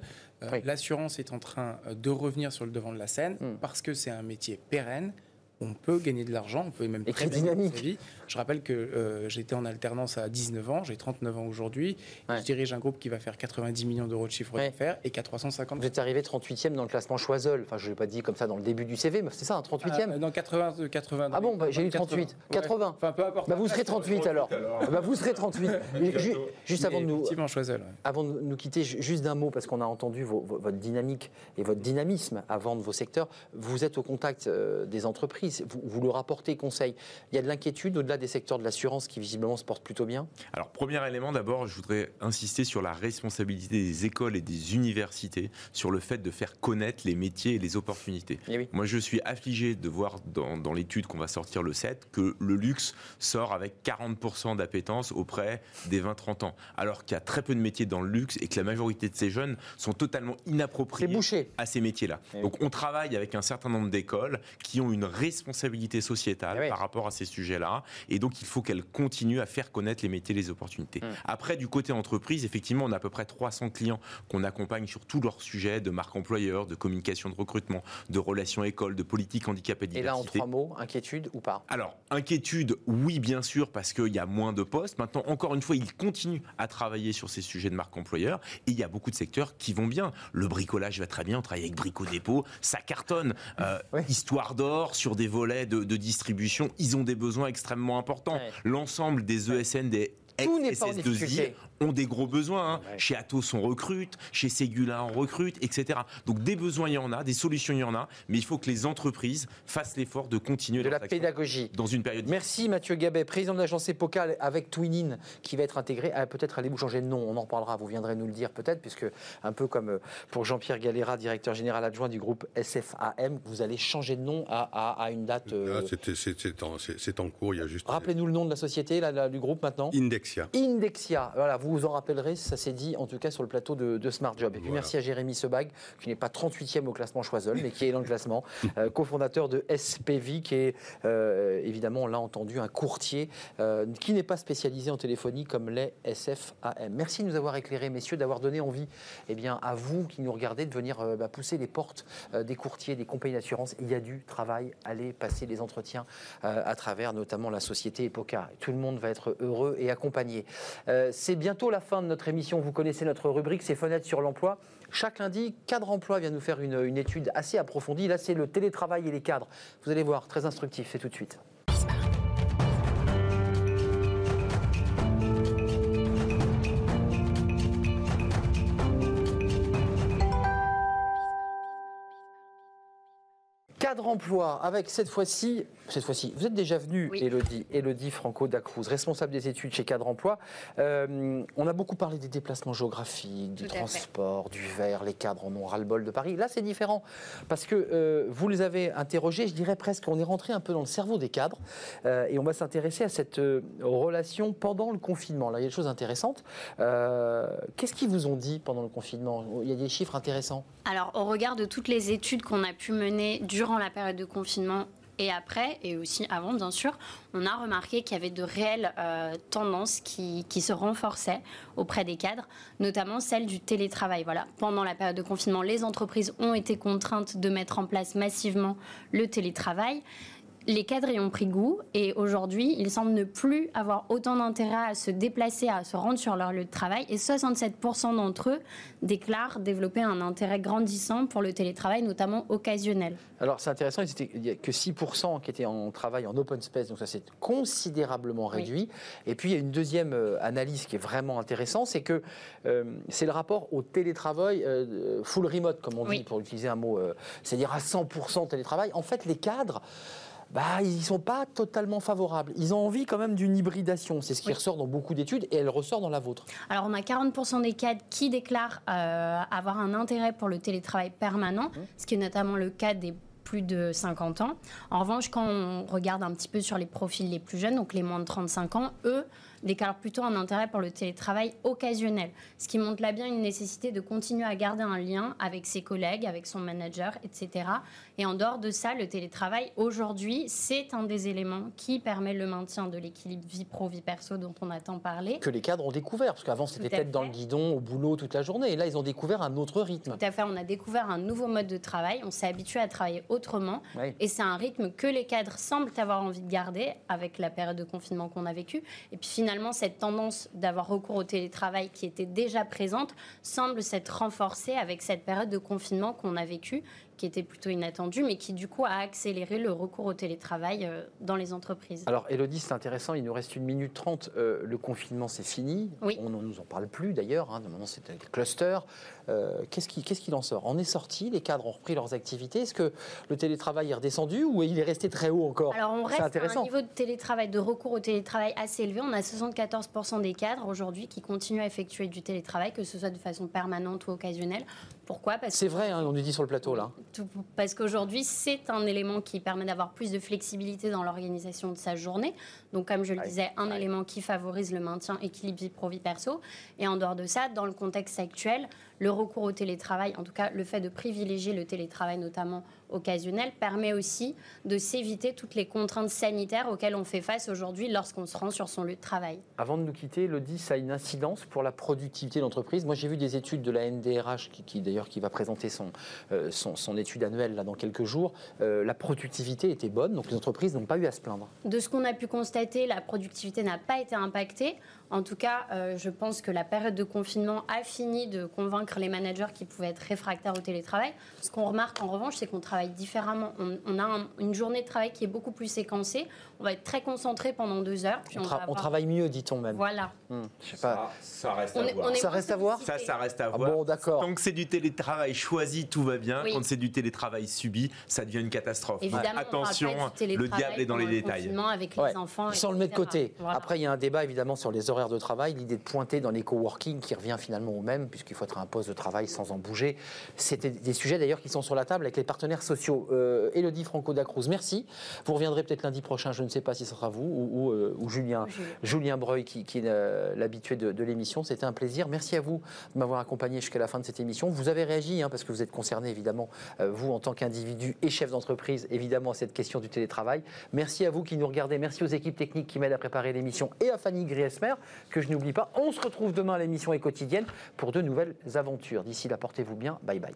Oui. L'assurance est en train de revenir sur le devant de la scène mm. parce que c'est un métier pérenne on peut gagner de l'argent, on peut même et très dynamique. Sa vie. Je rappelle que euh, j'étais en alternance à 19 ans, j'ai 39 ans aujourd'hui. Ouais. Je dirige un groupe qui va faire 90 millions d'euros de chiffre ouais. d'affaires et qui a 350. Vous êtes arrivé 38e dans le classement Choiseul. Enfin, je ne l'ai pas dit comme ça dans le début du CV, mais c'est ça, un 38e euh, Dans 80. 80 ah bon, bah, j'ai eu 38. 80. Enfin, peu importe. Bah, vous serez 38 alors. bah, vous serez 38. juste avant de nous. Choiseul, Avant de nous quitter, juste d'un mot, parce qu'on a entendu vos, votre dynamique et votre dynamisme à vendre vos secteurs. Vous êtes au contact euh, des entreprises. Vous, vous le rapportez conseil. Il y a de l'inquiétude au-delà des secteurs de l'assurance qui visiblement se portent plutôt bien? Alors, premier élément, d'abord, je voudrais insister sur la responsabilité des écoles et des universités sur le fait de faire connaître les métiers et les opportunités. Et oui. Moi, je suis affligé de voir dans, dans l'étude qu'on va sortir le 7 que le luxe sort avec 40% d'appétence auprès des 20-30 ans, alors qu'il y a très peu de métiers dans le luxe et que la majorité de ces jeunes sont totalement inappropriés à ces métiers-là. Donc, on travaille avec un certain nombre d'écoles qui ont une responsabilité sociétale oui. par rapport à ces sujets-là. Et donc, il faut qu'elles continuent à faire connaître les métiers les opportunités. Hum. Après, du côté entreprise, effectivement, on a à peu près 300 clients qu'on accompagne sur tous leurs sujets de marque employeur, de communication de recrutement, de relations écoles, de politique handicap et Et là, en diversité. trois mots, inquiétude ou pas? Alors, inquiétude, oui, bien sûr, parce qu'il y a moins de postes. Maintenant, encore une fois, ils continuent à travailler sur ces sujets de marque employeur. Et il y a beaucoup de secteurs qui vont bien. Le bricolage va très bien. On travaille avec Brico Dépôt. Ça cartonne. Euh, Oui. Histoire d'or sur des volets de, de distribution. Ils ont des besoins extrêmement Ouais. L'ensemble des ESN, des Tout n'est pas en ex-SS2I difficulté. Ont des gros besoins. hein. Ouais. Chez Atos, on recrute. Chez Ségula, on recrute, etc. Donc, des besoins, il y en a. Des solutions, il y en a. Mais il faut que les entreprises fassent l'effort de continuer De la pédagogie. dans une période Merci Mathieu Gabet, président de l'agence EPOCA avec Twinin qui va être intégré. Ah, peut-être allez-vous changer de nom, on en reparlera, vous viendrez nous le dire peut-être, puisque un peu comme euh, pour Jean-Pierre Galera, directeur général adjoint du groupe SFAM, vous allez changer de nom à, à- à une date. euh, Ah, c'est en, cours, il y a juste Rappelez-nous le nom de la société, là, là, du groupe maintenant. Indexia. Indexia, voilà, vous vous en rappellerez, ça s'est dit en tout cas sur le plateau de, de Smart Job. Et puis Voilà. merci à Jérémy Sebag, qui n'est pas 38e au classement Choiseul, mais qui est dans le classement, euh, cofondateur de SPV, qui est euh, évidemment, on l'a entendu, un courtier euh, qui n'est pas spécialisé en téléphonie comme les SFAM. Merci de nous avoir éclairés, messieurs, d'avoir donné envie eh bien, à vous qui nous regardez de venir bah, pousser les portes des courtiers, des compagnies d'assurance. Il y a du travail, allez passer les entretiens à travers notamment la société Epoca. Tout le monde va être heureux et accompagné. C'est bientôt la fin de notre émission. Vous connaissez notre rubrique, c'est Fenêtres sur l'emploi. Chaque lundi, Cadre Emploi vient nous faire une étude assez approfondie. Là, c'est le télétravail et les cadres. Vous allez voir, très instructif, c'est tout de suite. Cadre emploi avec cette fois-ci, cette fois-ci, vous êtes déjà venu, Oui. Elodie, Elodie Franco Dacruz, responsable des études chez Cadre emploi. Euh, on a beaucoup parlé des déplacements géographiques, du transport, du verre. Les cadres en ont ras-le-bol de Paris. Là, c'est différent parce que euh, vous les avez interrogés. Je dirais presque, on est rentré un peu dans le cerveau des cadres euh, et on va s'intéresser à cette relation pendant le confinement. Là, il y a des choses intéressantes. Qu'est-ce qu'ils vous ont dit pendant le confinement? Il y a des chiffres intéressants? Alors, au regard de toutes les études qu'on a pu mener durant la période de confinement et après, et aussi avant, bien sûr, on a remarqué qu'il y avait de réelles euh, tendances qui, se renforçaient auprès des cadres, notamment celle du télétravail. Pendant la période de confinement, les entreprises ont été contraintes de mettre en place massivement le télétravail. Les cadres y ont pris goût et aujourd'hui, ils semblent ne plus avoir autant d'intérêt à se déplacer, à se rendre sur leur lieu de travail. Et 67% d'entre eux déclarent développer un intérêt grandissant pour le télétravail, notamment occasionnel. Alors c'est intéressant, il n'y a que 6% qui étaient en travail en open space, donc ça s'est considérablement réduit. Et puis il y a une deuxième euh, analyse qui est vraiment intéressante, c'est que euh, c'est le rapport au télétravail euh, full remote, comme on dit, pour utiliser un mot, c'est-à-dire à 100% télétravail. En fait, les cadres bah, ils ne sont pas totalement favorables. Ils ont envie quand même d'une hybridation. C'est ce qui ressort dans beaucoup d'études et elle ressort dans la vôtre. Alors, on a 40% des cadres qui déclarent euh, avoir un intérêt pour le télétravail permanent, mmh. ce qui est notamment le cas des plus de 50 ans. En revanche, quand on regarde un petit peu sur les profils les plus jeunes, donc les moins de 35 ans, eux, déclarent plutôt un intérêt pour le télétravail occasionnel, ce qui montre là bien une nécessité de continuer à garder un lien avec ses collègues, avec son manager, etc. Et en dehors de ça, le télétravail, aujourd'hui, c'est un des éléments qui permet le maintien de l'équilibre vie pro-vie perso dont on a tant parlé. Que les cadres ont découvert, parce qu'avant c'était tête dans le guidon, au boulot toute la journée, et là ils ont découvert un autre rythme. Tout à fait, on a découvert un nouveau mode de travail, on s'est habitué à travailler autrement, et c'est un rythme que les cadres semblent avoir envie de garder avec la période de confinement qu'on a vécue. Et puis finalement, cette tendance d'avoir recours au télétravail qui était déjà présente semble s'être renforcée avec cette période de confinement qu'on a vécue qui était plutôt inattendu, mais qui du coup a accéléré le recours au télétravail euh, dans les entreprises. Alors Elodie, c'est intéressant, il nous reste une minute trente. Euh, le confinement, c'est fini. On ne nous en parle plus d'ailleurs. Hein. C'est un cluster. Euh, qu'est-ce qu'il en sort? On est sorti, les cadres ont repris leurs activités. Est-ce que le télétravail est redescendu ou il est resté très haut encore? Alors on reste à un niveau de télétravail, de recours au télétravail assez élevé. On a 74% des cadres aujourd'hui qui continuent à effectuer du télétravail, que ce soit de façon permanente ou occasionnelle. Pourquoi? C'est vrai, hein, on nous dit sur le plateau là. parce qu'aujourd'hui, c'est un élément qui permet d'avoir plus de flexibilité dans l'organisation de sa journée. Donc, comme je le disais, un élément qui favorise le maintien équilibre vie pro-vie perso. Et en dehors de ça, dans le contexte actuel, le recours au télétravail, en tout cas le fait de privilégier le télétravail notamment occasionnel, permet aussi de s'éviter toutes les contraintes sanitaires auxquelles on fait face aujourd'hui lorsqu'on se rend sur son lieu de travail. Avant de nous quitter, le ça a une incidence pour la productivité de l'entreprise. Moi, j'ai vu des études de la NDRH, qui, d'ailleurs qui va présenter son, euh, son, étude annuelle là, dans quelques jours. Euh, la productivité était bonne, donc les entreprises n'ont pas eu à se plaindre. De ce qu'on a pu constater, la productivité n'a pas été impactée. En tout cas, euh, je pense que la période de confinement a fini de convaincre les managers qui pouvaient être réfractaires au télétravail. Ce qu'on remarque en revanche, c'est qu'on travaille différemment. On, a une journée de travail qui est beaucoup plus séquencée. On va être très concentré pendant deux heures. Puis on, travaille mieux, dit-on même. Voilà. Je sais pas. Ça, reste à voir. ça reste à voir Ça, ça reste à ah voir. bon, d'accord. Tant que c'est du télétravail choisi, tout va bien. Quand c'est du télétravail subi, ça devient une catastrophe. Évidemment, Attention, le diable est dans les détails. Avec les enfants, Sans le mettre de côté. Après, il y a un débat évidemment sur les horaires de travail. L'idée de pointer dans les coworking qui revient finalement au même, puisqu'il faut être un poste de travail sans en bouger. C'était des sujets d'ailleurs qui sont sur la table avec les partenaires sociaux. Euh, Elodie Franco-Dacruz, merci. Vous reviendrez peut-être lundi prochain, je ne sais pas si ce sera vous ou, euh, Julien, Julien Breuil qui, est euh, l'habitué de, l'émission. C'était un plaisir. Merci à vous de m'avoir accompagné jusqu'à la fin de cette émission. Vous avez réagi, hein, parce que vous êtes concerné évidemment, vous en tant qu'individu et chef d'entreprise, évidemment à cette question du télétravail. Merci à vous qui nous regardez. Merci aux équipes techniques qui m'aident à préparer l'émission et à Fanny Griesmer, que je n'oublie pas. On se retrouve demain, l'émission est quotidienne, pour de nouvelles aventures. D'ici là, portez-vous bien. Bye bye.